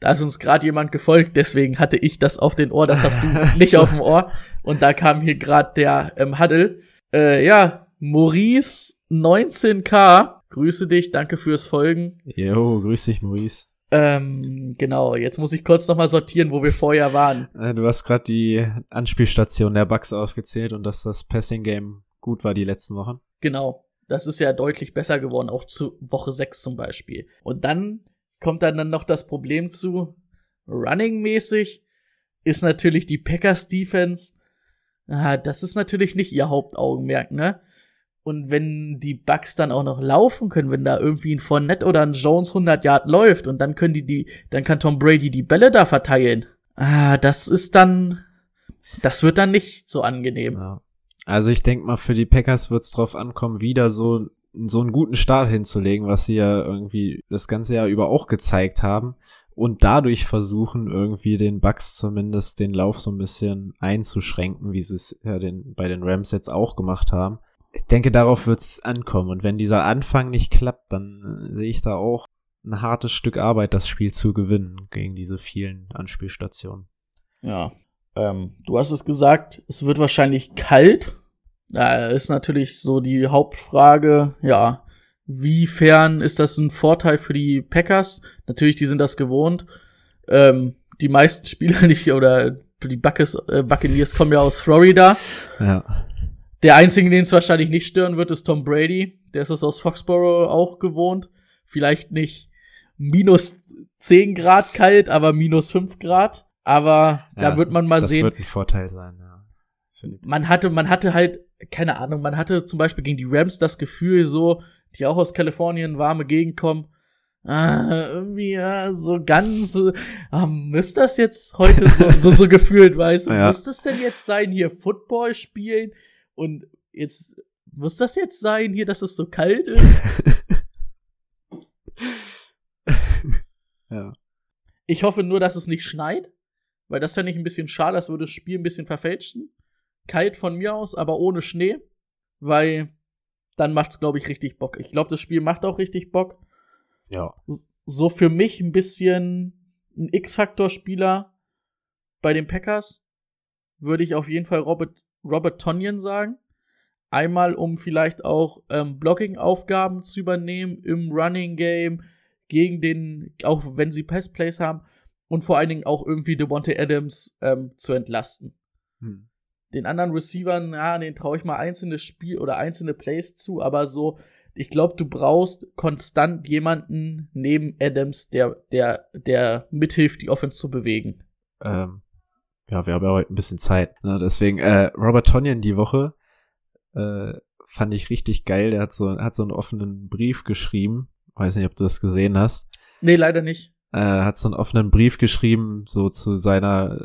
da ist uns gerade jemand gefolgt, deswegen hatte ich das auf den Ohr, das hast du nicht So. auf dem Ohr. Und da kam hier gerade der ähm, Huddle. Äh, ja, Maurice 19K, grüße dich, danke fürs Folgen. Jo, grüß dich, Maurice. Ähm, genau, jetzt muss ich kurz nochmal sortieren, wo wir vorher waren. Äh, Du hast gerade die Anspielstation der Bucks aufgezählt und dass das Passing Game gut war die letzten Wochen. Genau, das ist ja deutlich besser geworden, auch zu Woche 6 zum Beispiel. Und dann kommt dann, dann noch das Problem zu, running-mäßig ist natürlich die Packers Defense, ah, das ist natürlich nicht ihr Hauptaugenmerk, ne? Und wenn die Bucks dann auch noch laufen können, wenn da irgendwie ein Fournette oder ein Jones 100 Yard läuft und dann können die die, dann kann Tom Brady die Bälle da verteilen. Ah, das ist dann, das wird dann nicht so angenehm. Ja. Also ich denke mal, für die Packers wird es drauf ankommen, wieder so, so einen guten Start hinzulegen, was sie ja irgendwie das ganze Jahr über auch gezeigt haben. Und dadurch versuchen, irgendwie den Bucks zumindest den Lauf so ein bisschen einzuschränken, wie sie es ja den, bei den Rams jetzt auch gemacht haben. Ich denke, darauf wird es ankommen. Und wenn dieser Anfang nicht klappt, dann äh, sehe ich da auch ein hartes Stück Arbeit, das Spiel zu gewinnen gegen diese vielen Anspielstationen. Ja. Ähm, du hast es gesagt, es wird wahrscheinlich kalt. Da ist natürlich so die Hauptfrage, ja, wiefern ist das ein Vorteil für die Packers? Natürlich, die sind das gewohnt. Ähm, die meisten Spieler nicht, oder die äh, Buccaneers kommen ja aus Florida. Ja. Der einzige, den es wahrscheinlich nicht stören wird, ist Tom Brady. Der ist es aus Foxborough auch gewohnt. Vielleicht nicht minus 10 Grad kalt, aber minus 5 Grad. Aber ja, da wird man mal das sehen. Das wird ein Vorteil sein, ja. Man hatte, man hatte halt, keine Ahnung, man hatte zum Beispiel gegen die Rams das Gefühl so, die auch aus Kalifornien warme Gegend kommen. Ah, irgendwie, ja, so ganz, ah, müsste das jetzt heute so, so, so gefühlt, weißt du, ja. muss das denn jetzt sein, hier Football spielen und jetzt, muss das jetzt sein, hier, dass es so kalt ist? ja. Ich hoffe nur, dass es nicht schneit, weil das fände ich ein bisschen schade, das würde das Spiel ein bisschen verfälschen. Kalt von mir aus, aber ohne Schnee, weil dann macht's, glaube ich, richtig Bock. Ich glaube, das Spiel macht auch richtig Bock. Ja. So für mich ein bisschen ein X-Faktor-Spieler bei den Packers würde ich auf jeden Fall Robert, Robert Tonyan sagen. Einmal, um vielleicht auch ähm, Blocking-Aufgaben zu übernehmen im Running Game gegen den, auch wenn sie Pass-Plays haben und vor allen Dingen auch irgendwie Devontae Adams ähm, zu entlasten. Hm. Den anderen Receivern, ja, den traue ich mal einzelne Spiel oder einzelne Plays zu, aber so, ich glaube, du brauchst konstant jemanden neben Adams, der, der, der mithilft, die Offense zu bewegen. Ähm, ja, wir haben ja heute ein bisschen Zeit. Ne? Deswegen, äh, Robert Tonyan die Woche äh, fand ich richtig geil. Der hat so, hat so einen offenen Brief geschrieben. Weiß nicht, ob du das gesehen hast. Nee, leider nicht äh, hat so einen offenen Brief geschrieben, so zu seiner,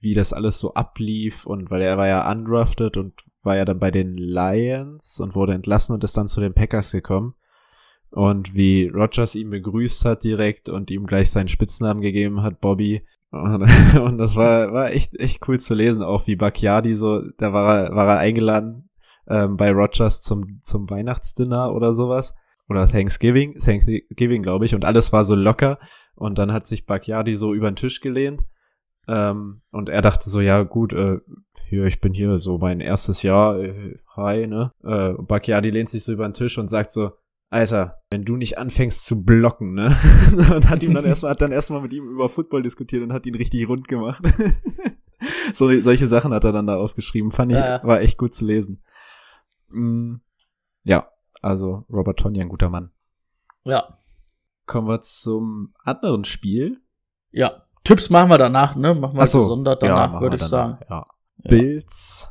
wie das alles so ablief und weil er war ja undrafted und war ja dann bei den Lions und wurde entlassen und ist dann zu den Packers gekommen. Und wie Rogers ihn begrüßt hat direkt und ihm gleich seinen Spitznamen gegeben hat, Bobby. Und, das war, war echt, echt cool zu lesen, auch wie Bacchiadi so, da war er, war er eingeladen ähm, bei Rogers zum, zum Weihnachtsdinner oder sowas. Oder Thanksgiving, Thanksgiving, glaube ich, und alles war so locker. Und dann hat sich Bakiadi so über den Tisch gelehnt. Ähm, und er dachte so, ja gut, äh, hier, ich bin hier so mein erstes Jahr, äh, hi, ne? Äh, Bakiadi lehnt sich so über den Tisch und sagt so, Alter, wenn du nicht anfängst zu blocken, ne? und hat ihm dann erstmal, hat dann erstmal mit ihm über Football diskutiert und hat ihn richtig rund gemacht. so, solche Sachen hat er dann da aufgeschrieben. Fand ich, ja. war echt gut zu lesen. Mm, ja, also Robert Tonja, ein guter Mann. Ja, Kommen wir zum anderen Spiel. Ja, Tipps machen wir danach, ne? Machen wir so, gesondert danach, ja, würde ich sagen. Ja. ja. Bills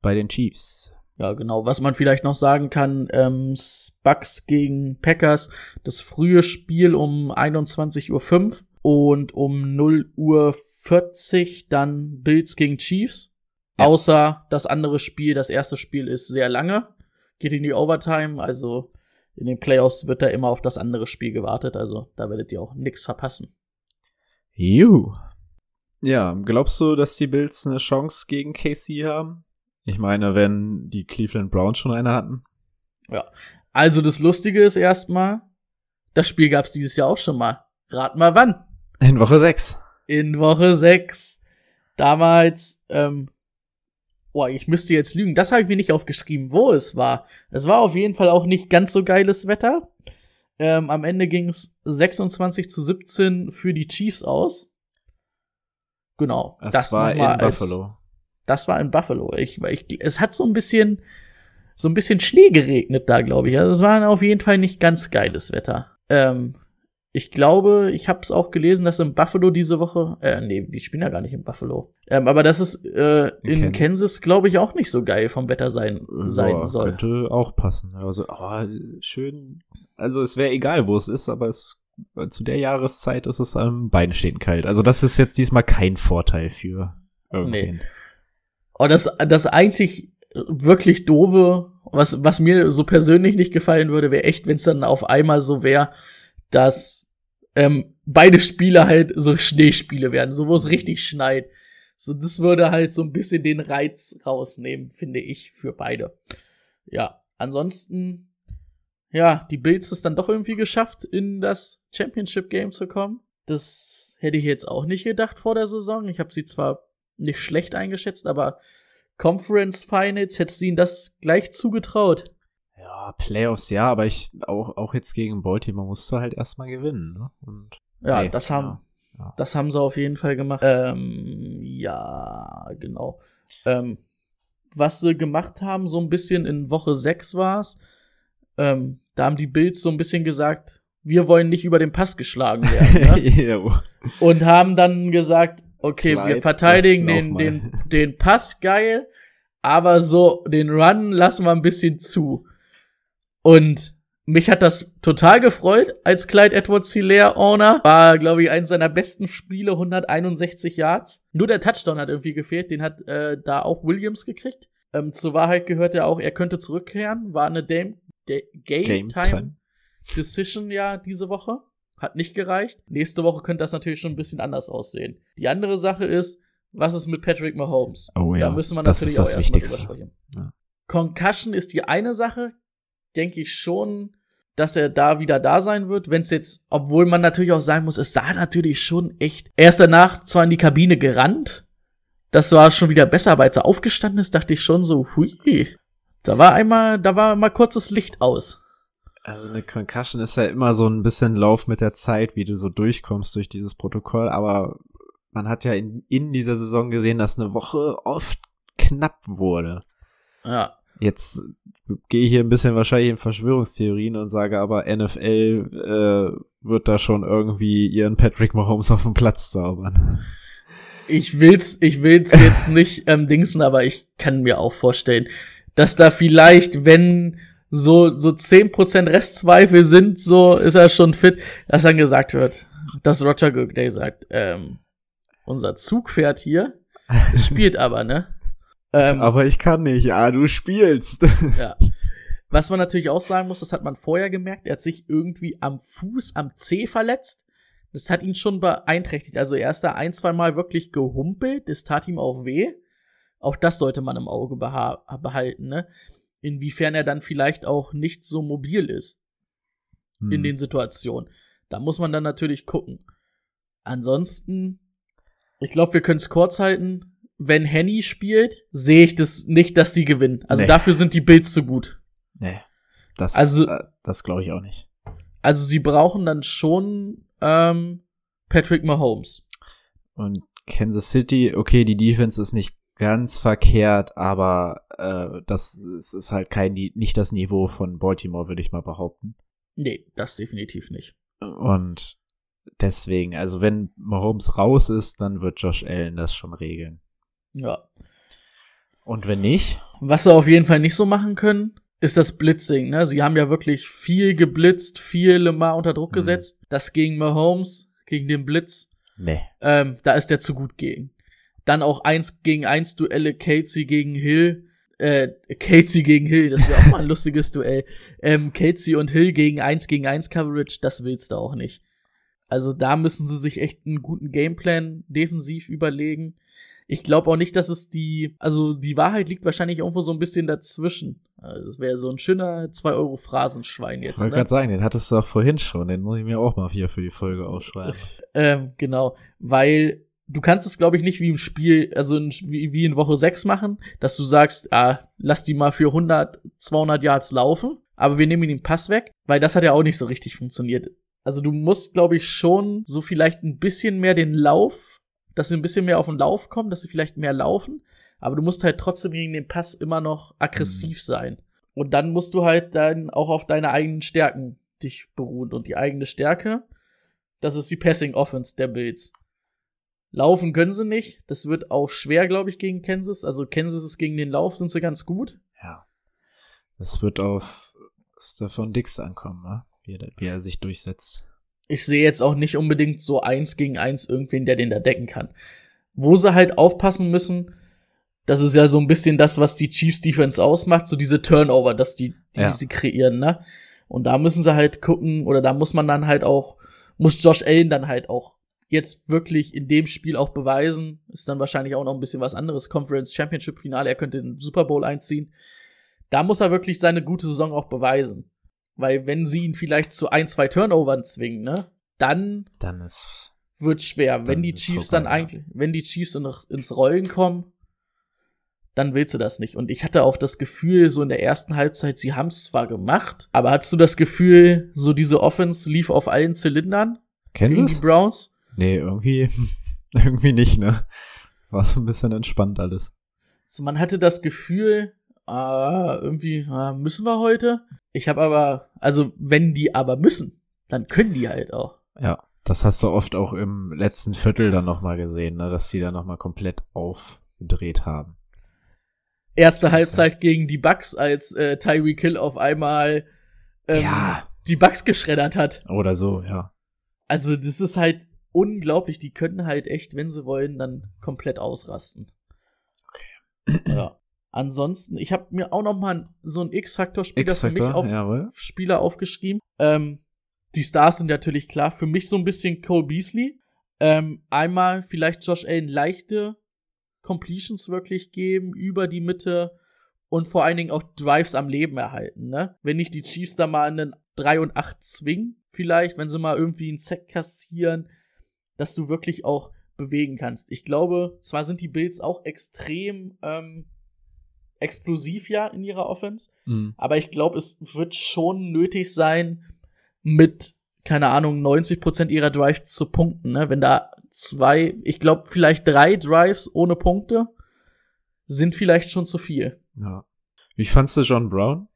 bei den Chiefs. Ja, genau. Was man vielleicht noch sagen kann, ähm, Bucks gegen Packers, das frühe Spiel um 21.05 Uhr und um 0 Uhr 40 dann Bills gegen Chiefs. Ja. Außer das andere Spiel, das erste Spiel ist sehr lange, geht in die Overtime, also in den Playoffs wird da immer auf das andere Spiel gewartet, also da werdet ihr auch nichts verpassen. Juhu. Ja, glaubst du, dass die Bills eine Chance gegen KC haben? Ich meine, wenn die Cleveland Browns schon eine hatten. Ja. Also das Lustige ist erstmal, das Spiel gab's dieses Jahr auch schon mal. Rat mal wann. In Woche 6. In Woche 6. Damals ähm, Boah, ich müsste jetzt lügen. Das habe ich mir nicht aufgeschrieben, wo es war. Es war auf jeden Fall auch nicht ganz so geiles Wetter. Ähm, am Ende ging es 26 zu 17 für die Chiefs aus. Genau. Das, das war in als, Buffalo. Das war in Buffalo. Ich, ich, es hat so ein bisschen, so ein bisschen Schnee geregnet da, glaube ich. Also es war auf jeden Fall nicht ganz geiles Wetter. Ähm, ich glaube, ich habe es auch gelesen, dass in Buffalo diese Woche, äh, nee, die spielen ja gar nicht in Buffalo. Ähm, aber dass es äh, in, in Kansas, glaube ich, auch nicht so geil vom Wetter sein, sein ja, soll. Könnte auch passen. Also, oh, schön. Also es wäre egal, wo es ist, aber es zu der Jahreszeit ist es am Bein stehen kalt. Also das ist jetzt diesmal kein Vorteil für irgendwen. Nee. Oh, das, das eigentlich wirklich doofe, was, was mir so persönlich nicht gefallen würde, wäre echt, wenn es dann auf einmal so wäre, dass ähm, beide Spiele halt so Schneespiele werden, so wo es richtig schneit. So, das würde halt so ein bisschen den Reiz rausnehmen, finde ich, für beide. Ja, ansonsten ja, die Bills es dann doch irgendwie geschafft, in das Championship Game zu kommen. Das hätte ich jetzt auch nicht gedacht vor der Saison. Ich habe sie zwar nicht schlecht eingeschätzt, aber Conference Finals hättest du ihnen das gleich zugetraut. Ja, Playoffs ja, aber ich auch, auch jetzt gegen Baltimore musst du halt erstmal gewinnen. Ne? Und Ja, Nee, das haben, ja, ja. das haben sie auf jeden Fall gemacht. Ähm, ja, genau. Ähm, was sie gemacht haben, so ein bisschen in Woche 6 war's. Ähm, da haben die Bills so ein bisschen gesagt, wir wollen nicht über den Pass geschlagen werden. Ne? Und haben dann gesagt, okay, Clyde, wir verteidigen den, den, den Pass geil, aber so den Run lassen wir ein bisschen zu. Und mich hat das total gefreut als Clyde Edwards Hilaire Owner. War, glaube ich, eines seiner besten Spiele, 161 Yards. Nur der Touchdown hat irgendwie gefehlt, den hat äh, da auch Williams gekriegt. Ähm, zur Wahrheit gehört ja auch, er könnte zurückkehren. War eine Dame, Game, Game Time, Time. Decision ja diese Woche. Hat nicht gereicht. Nächste Woche könnte das natürlich schon ein bisschen anders aussehen. Die andere Sache ist, was ist mit Patrick Mahomes? Oh ja, Da müssen wir das natürlich das auch erstmal drüber sprechen. Ja. Concussion ist die eine Sache, denke ich schon, dass er da wieder da sein wird. Wenn es jetzt, obwohl man natürlich auch sagen muss, es sah natürlich schon echt. Er ist danach zwar in die Kabine gerannt, das war schon wieder besser, aber als er aufgestanden ist, dachte ich schon so, hui, da war einmal, da war mal kurzes Licht aus. Also eine Concussion ist ja immer so ein bisschen Lauf mit der Zeit, wie du so durchkommst durch dieses Protokoll, aber man hat ja in, in dieser Saison gesehen, dass eine Woche oft knapp wurde. Ja. Jetzt gehe ich hier ein bisschen wahrscheinlich in Verschwörungstheorien und sage aber, NFL äh, wird da schon irgendwie ihren Patrick Mahomes auf den Platz zaubern. Ich will's, ich will's jetzt nicht ähm, dingsen, aber ich kann mir auch vorstellen, dass da vielleicht, wenn so, so 10% Restzweifel sind, so ist er schon fit, dass dann gesagt wird, dass Roger Goodday sagt, ähm, unser Zugpferd hier, das spielt aber, ne? Ähm, Aber ich kann nicht. Ah, du spielst. ja. Was man natürlich auch sagen muss, das hat man vorher gemerkt, er hat sich irgendwie am Fuß, am C verletzt. Das hat ihn schon beeinträchtigt. Also er ist da ein, zwei Mal wirklich gehumpelt. Das tat ihm auch weh. Auch das sollte man im Auge beha behalten, ne? Inwiefern er dann vielleicht auch nicht so mobil ist Hm. in den Situationen. Da muss man dann natürlich gucken. Ansonsten, ich glaube, wir können es kurz halten. Wenn Henny spielt, sehe ich das nicht, dass sie gewinnen. Also Nee. dafür sind die Bills zu gut. Nee. Das, Also- äh, das glaube ich auch nicht. Also sie brauchen dann schon ähm, Patrick Mahomes. Und Kansas City, okay, die Defense ist nicht ganz verkehrt, aber äh, das ist, ist halt kein nicht das Niveau von Baltimore, würde ich mal behaupten. Nee, das definitiv nicht. Und deswegen, also wenn Mahomes raus ist, dann wird Josh Allen das schon regeln. Ja. Und wenn nicht, Was sie auf jeden Fall nicht so machen können, ist das Blitzing. Ne? Sie haben ja wirklich viel geblitzt, viel Lemar unter Druck Mhm. gesetzt. Das gegen Mahomes, gegen den Blitz, nee. ähm, da ist der zu gut gegen. Dann auch eins gegen eins Duelle Casey gegen Hill. Äh, Casey gegen Hill, das wäre auch mal ein lustiges Duell. Ähm, Casey und Hill gegen eins gegen eins Coverage, das willst du auch nicht. Also da müssen sie sich echt einen guten Gameplan defensiv überlegen. Ich glaube auch nicht, dass es die, also die Wahrheit liegt wahrscheinlich irgendwo so ein bisschen dazwischen. Also das wäre so ein schöner 2 Euro Phrasenschwein Ich jetzt. wollte Ne? gerade sagen, den hattest du doch vorhin schon, den muss ich mir auch mal hier für die Folge ausschreiben. Ähm, genau, weil du kannst es, glaube ich, nicht wie im Spiel, also in, wie, wie in Woche 6 machen, dass du sagst, ah, lass die mal für 100, 200 Yards laufen, aber wir nehmen ihnen den Pass weg, weil das hat ja auch nicht so richtig funktioniert. Also du musst, glaube ich, schon so vielleicht ein bisschen mehr den Lauf, dass sie ein bisschen mehr auf den Lauf kommen, dass sie vielleicht mehr laufen, aber du musst halt trotzdem gegen den Pass immer noch aggressiv sein. Und dann musst du halt dann auch auf deine eigenen Stärken dich beruhen. Und die eigene Stärke, das ist die Passing Offense der Bills. Laufen können sie nicht. Das wird auch schwer, glaube ich, gegen Kansas. Also Kansas ist gegen den Lauf, sind sie ganz gut. Ja. Das wird auf Stefan Dix ankommen, ne? wie, er, wie er sich durchsetzt. Ich sehe jetzt auch nicht unbedingt so eins gegen eins irgendwen, der den da decken kann. Wo sie halt aufpassen müssen, das ist ja so ein bisschen das, was die Chiefs Defense ausmacht, so diese Turnover, dass die, die Ja. sie kreieren, ne? Und da müssen sie halt gucken, oder da muss man dann halt auch, muss Josh Allen dann halt auch jetzt wirklich in dem Spiel auch beweisen. Ist dann wahrscheinlich auch noch ein bisschen was anderes. Conference Championship Finale, er könnte den Super Bowl einziehen. Da muss er wirklich seine gute Saison auch beweisen. Weil wenn sie ihn vielleicht zu ein, zwei Turnovern zwingen, ne, dann Dann ist. wird schwer. wenn die Chiefs dann ja. eigentlich, wenn die Chiefs in, ins Rollen kommen, dann willst du das nicht. Und ich hatte auch das Gefühl, so in der ersten Halbzeit, sie haben es zwar gemacht, aber hattest du das Gefühl, so diese Offense lief auf allen Zylindern gegen die Kansas? Browns? Nee, irgendwie, irgendwie nicht, ne? War so ein bisschen entspannt alles. So, man hatte das Gefühl, ah, irgendwie ah, müssen wir heute. Ich habe aber, also wenn die aber müssen, dann können die halt auch. Ja, das hast du oft auch im letzten Viertel dann nochmal gesehen, ne? Dass die dann nochmal komplett aufgedreht haben. Erste. Halbzeit gegen die Bucks, als äh, Tyreek Hill auf einmal ähm, Ja. die Bucks geschreddert hat. Oder so, ja. Also das ist halt unglaublich. Die können halt echt, wenn sie wollen, dann komplett ausrasten. Okay. Ja. Ansonsten, ich habe mir auch noch mal so einen X-Faktor-Spieler für mich auf, jawohl. Spieler aufgeschrieben. Ähm, die Stars sind natürlich klar. Für mich so ein bisschen Cole Beasley. Ähm, einmal vielleicht Josh Allen leichte Completions wirklich geben über die Mitte und vor allen Dingen auch Drives am Leben erhalten. Ne? Wenn nicht die Chiefs da mal einen 3 und 8 zwingen, vielleicht, wenn sie mal irgendwie einen Sack kassieren, dass du wirklich auch bewegen kannst. Ich glaube, zwar sind die Bills auch extrem ähm, explosiv ja in ihrer Offense, Mhm. aber ich glaube, es wird schon nötig sein, mit, keine Ahnung, 90% ihrer Drives zu punkten. Ne? Wenn da zwei, ich glaube, vielleicht drei Drives ohne Punkte sind vielleicht schon zu viel. Ja. Wie fandst du John Brown?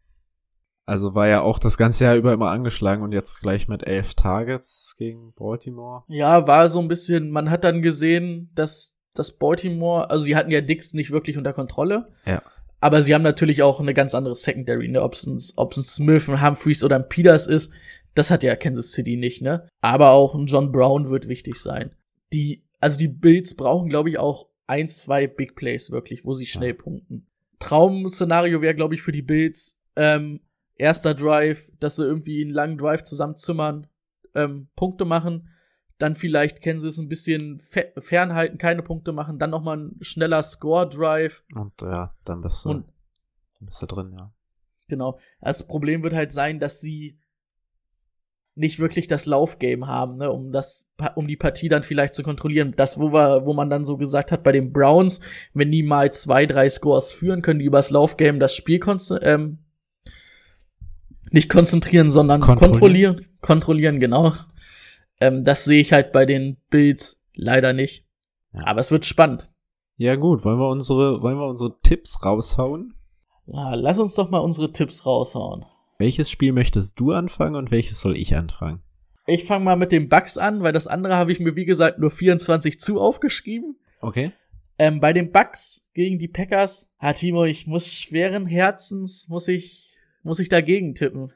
Also war ja auch das ganze Jahr über immer angeschlagen und jetzt gleich mit elf Targets gegen Baltimore. Ja, war so ein bisschen, man hat dann gesehen, dass das Baltimore, also sie hatten ja Dix nicht wirklich unter Kontrolle. Ja. Aber sie haben natürlich auch eine ganz andere Secondary, ne? Ob es ein, ob's ein Smith, ein Humphreys oder ein Peters ist, das hat ja Kansas City nicht, ne? Aber auch ein John Brown wird wichtig sein. Die, also die Bills brauchen, glaube ich, auch ein, zwei Big Plays wirklich, wo sie schnell punkten. Traum-Szenario wäre, glaube ich, für die Bills, ähm, erster Drive, dass sie irgendwie einen langen Drive zusammenzimmern, ähm, Punkte machen, dann vielleicht Kansas ein bisschen fe fernhalten, keine Punkte machen, dann nochmal ein schneller Score-Drive Und ja, dann bist du, und dann bist du drin, ja. Genau. Das Problem wird halt sein, dass sie nicht wirklich das Laufgame haben, ne, um das, um die Partie dann vielleicht zu kontrollieren. Das, wo wir, wo man dann so gesagt hat bei den Browns, wenn die mal zwei, drei Scores führen, können die übers Laufgame das Spiel ähm, nicht konzentrieren, sondern Kontrollieren. kontrollieren. Kontrollieren, genau. Ähm, das sehe ich halt bei den Bills leider nicht. Ja. Aber es wird spannend. Ja gut, wollen wir unsere, wollen wir unsere Tipps raushauen? Ja, lass uns doch mal unsere Tipps raushauen. Welches Spiel möchtest du anfangen und welches soll ich anfangen? Ich fange mal mit den Bugs an, weil das andere habe ich mir, wie gesagt, nur 24 zu aufgeschrieben. Okay. Ähm, bei den Bugs gegen die Packers, ah, Timo, ich muss schweren Herzens, muss ich, muss ich dagegen tippen.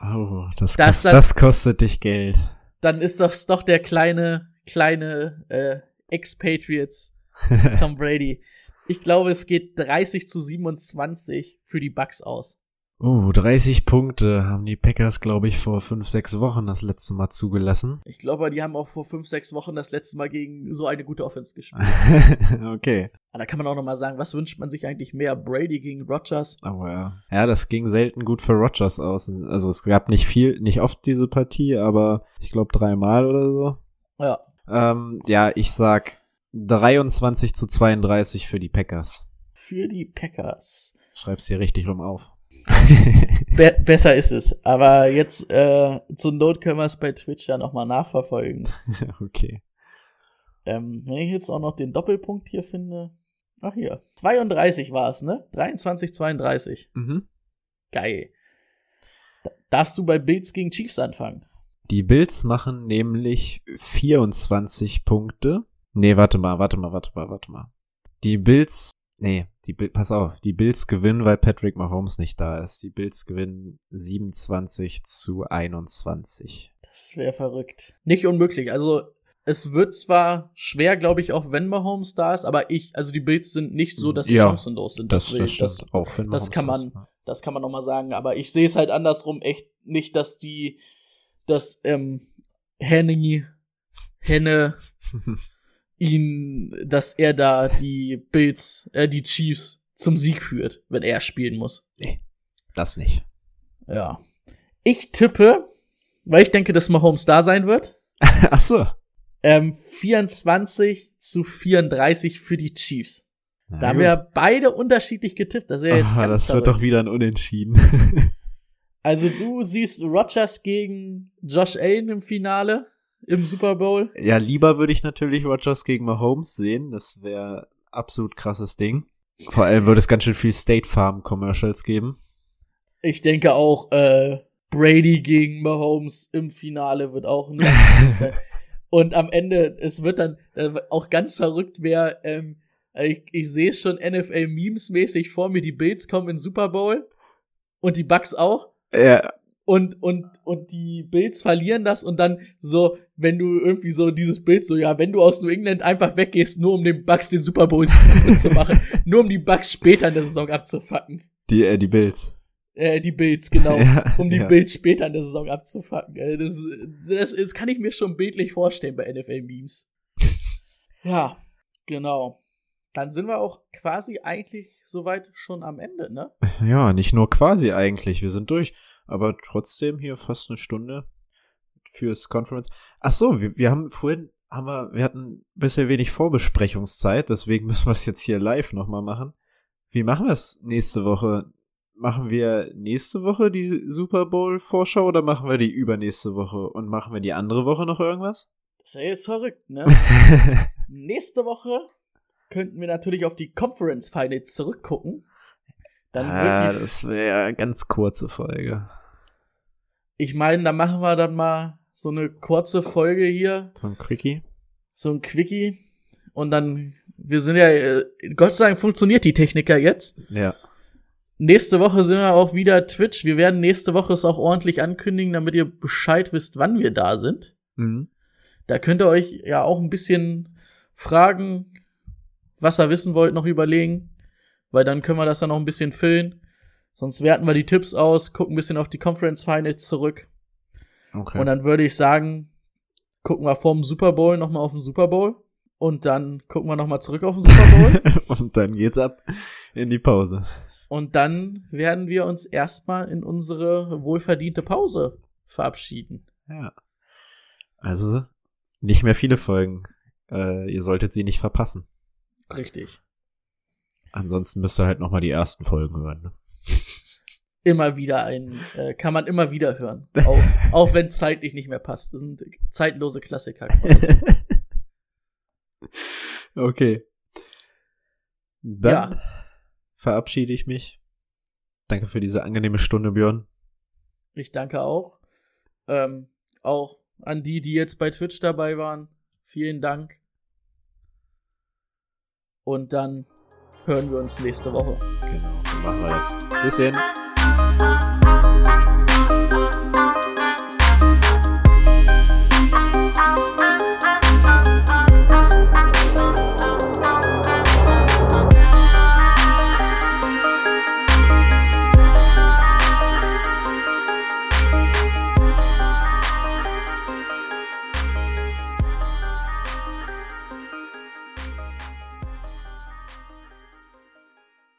Oh, das, Das kost, dann- das kostet dich Geld. Dann ist das doch der kleine, kleine äh, Ex-Patriots Tom Brady. Ich glaube, es geht 30 zu 27 für die Bugs aus. Oh, 30 Punkte haben die Packers, glaube ich, vor fünf, sechs Wochen das letzte Mal zugelassen. Ich glaube, die haben auch vor fünf, sechs Wochen das letzte Mal gegen so eine gute Offense gespielt. okay. Aber da kann man auch noch mal sagen, was wünscht man sich eigentlich mehr? Brady gegen Rogers? Aber ja. Ja, das ging selten gut für Rogers aus. Also es gab nicht viel, nicht oft diese Partie, aber ich glaube dreimal oder so. Ja, Ähm, ja, ich sag 23 zu 32 für die Packers. für die Packers. Schreib's hier richtig rum auf. Be besser ist es. Aber jetzt äh, zur Not können wir es bei Twitch ja noch mal nachverfolgen. okay. Ähm, wenn ich jetzt auch noch den Doppelpunkt hier finde. Ach hier, 32 war es, ne? 23, 32. Mhm. Geil. Da darfst du bei Bills gegen Chiefs anfangen? Die Bills machen nämlich 24 Punkte. Nee, warte mal, warte mal, warte mal, warte mal. Die Bills, nee, die pass auf, die Bills gewinnen, weil Patrick Mahomes nicht da ist. Die Bills gewinnen 27 zu 21. Das wäre verrückt. Nicht unmöglich. Also, es wird zwar schwer, glaube ich, auch wenn Mahomes da ist, aber ich, also die Bills sind nicht so, dass sie Ja, chancenlos sind. Das, will- das stimmt auch. Wenn das kann man- Das kann man noch mal sagen, aber ich sehe es halt andersrum echt nicht, dass die, dass ähm, Henny, Henne ihn, dass er da die Bills, äh, die Chiefs zum Sieg führt, wenn er spielen muss. Nee, das nicht. Ja. Ich tippe, weil ich denke, dass Mahomes da sein wird. Ach so. Ähm, 24 zu 34 für die Chiefs. Na Da haben gut. wir beide unterschiedlich getippt. Das ist ja jetzt Aha, das wird doch wieder ein Unentschieden. Also du siehst Rogers gegen Josh Allen im Finale im Super Bowl. ja, lieber würde ich natürlich Rogers gegen Mahomes sehen. Das wäre absolut krasses Ding. Vor allem würde es ganz schön viel State Farm Commercials geben. Ich denke auch äh, Brady gegen Mahomes im Finale wird auch ein sein. Und am Ende, es wird dann äh, auch ganz verrückt, wer ähm, ich, ich sehe schon NFL-Memes-mäßig vor mir, die Bills kommen in Super Bowl und die Bucks auch. Ja, und, und, und die Bills verlieren das und dann so, wenn du irgendwie so dieses Bild so, ja, wenn du aus New England einfach weggehst, nur um den Bucks den Super Bowl zu machen, nur um die Bucks später in der Saison abzufacken. die, äh, die Bills. Äh, die Bills, genau. Ja, um die ja. Bills später in der Saison abzufacken. Äh, das, das, das kann ich mir schon bildlich vorstellen bei NFL-Memes. ja, genau. Dann sind wir auch quasi eigentlich soweit schon am Ende, ne? Ja, nicht nur quasi eigentlich. Wir sind durch. Aber trotzdem hier fast eine Stunde fürs Conference. Ach so, wir, wir haben vorhin, haben wir, wir hatten ein bisschen wenig Vorbesprechungszeit, deswegen müssen wir es jetzt hier live nochmal machen. Wie machen wir es nächste Woche? Machen wir nächste Woche die Super Bowl Vorschau oder machen wir die übernächste Woche? Und machen wir die andere Woche noch irgendwas? Das ist ja jetzt verrückt, ne? Nächste Woche könnten wir natürlich auf die Conference Finals zurückgucken. Dann ah, das wäre eine ganz kurze Folge. Ich meine, da machen wir dann mal so eine kurze Folge hier, So ein Quickie. so ein Quickie. Und dann, wir sind ja, äh, Gott sei Dank funktioniert die Techniker jetzt. Ja. Nächste Woche sind wir auch wieder Twitch. Wir werden nächste Woche es auch ordentlich ankündigen, damit ihr Bescheid wisst, wann wir da sind. Mhm. Da könnt ihr euch ja auch ein bisschen Fragen, was ihr wissen wollt, noch überlegen. Weil dann können wir das dann noch ein bisschen füllen. Sonst werten wir die Tipps aus, gucken ein bisschen auf die Conference Finals zurück. Okay. Und dann würde ich sagen, gucken wir vorm Super Bowl nochmal auf den Super Bowl. Und dann gucken wir nochmal zurück auf den Super Bowl. Und dann geht's ab in die Pause. Und dann werden wir uns erstmal in unsere wohlverdiente Pause verabschieden. Ja. Also nicht mehr viele Folgen. Äh, ihr solltet sie nicht verpassen. Richtig. Ansonsten müsst ihr halt noch mal die ersten Folgen hören. Ne? Immer wieder ein, äh, kann man immer wieder hören. Auch, auch wenn zeitlich nicht mehr passt. Das sind zeitlose Klassiker. okay. Dann Ja. verabschiede ich mich. Danke für diese angenehme Stunde, Björn. Ich danke auch. Ähm, auch an die, die jetzt bei Twitch dabei waren. Vielen Dank. Und dann hören wir uns nächste Woche. Genau, machen wir das. Bis dann.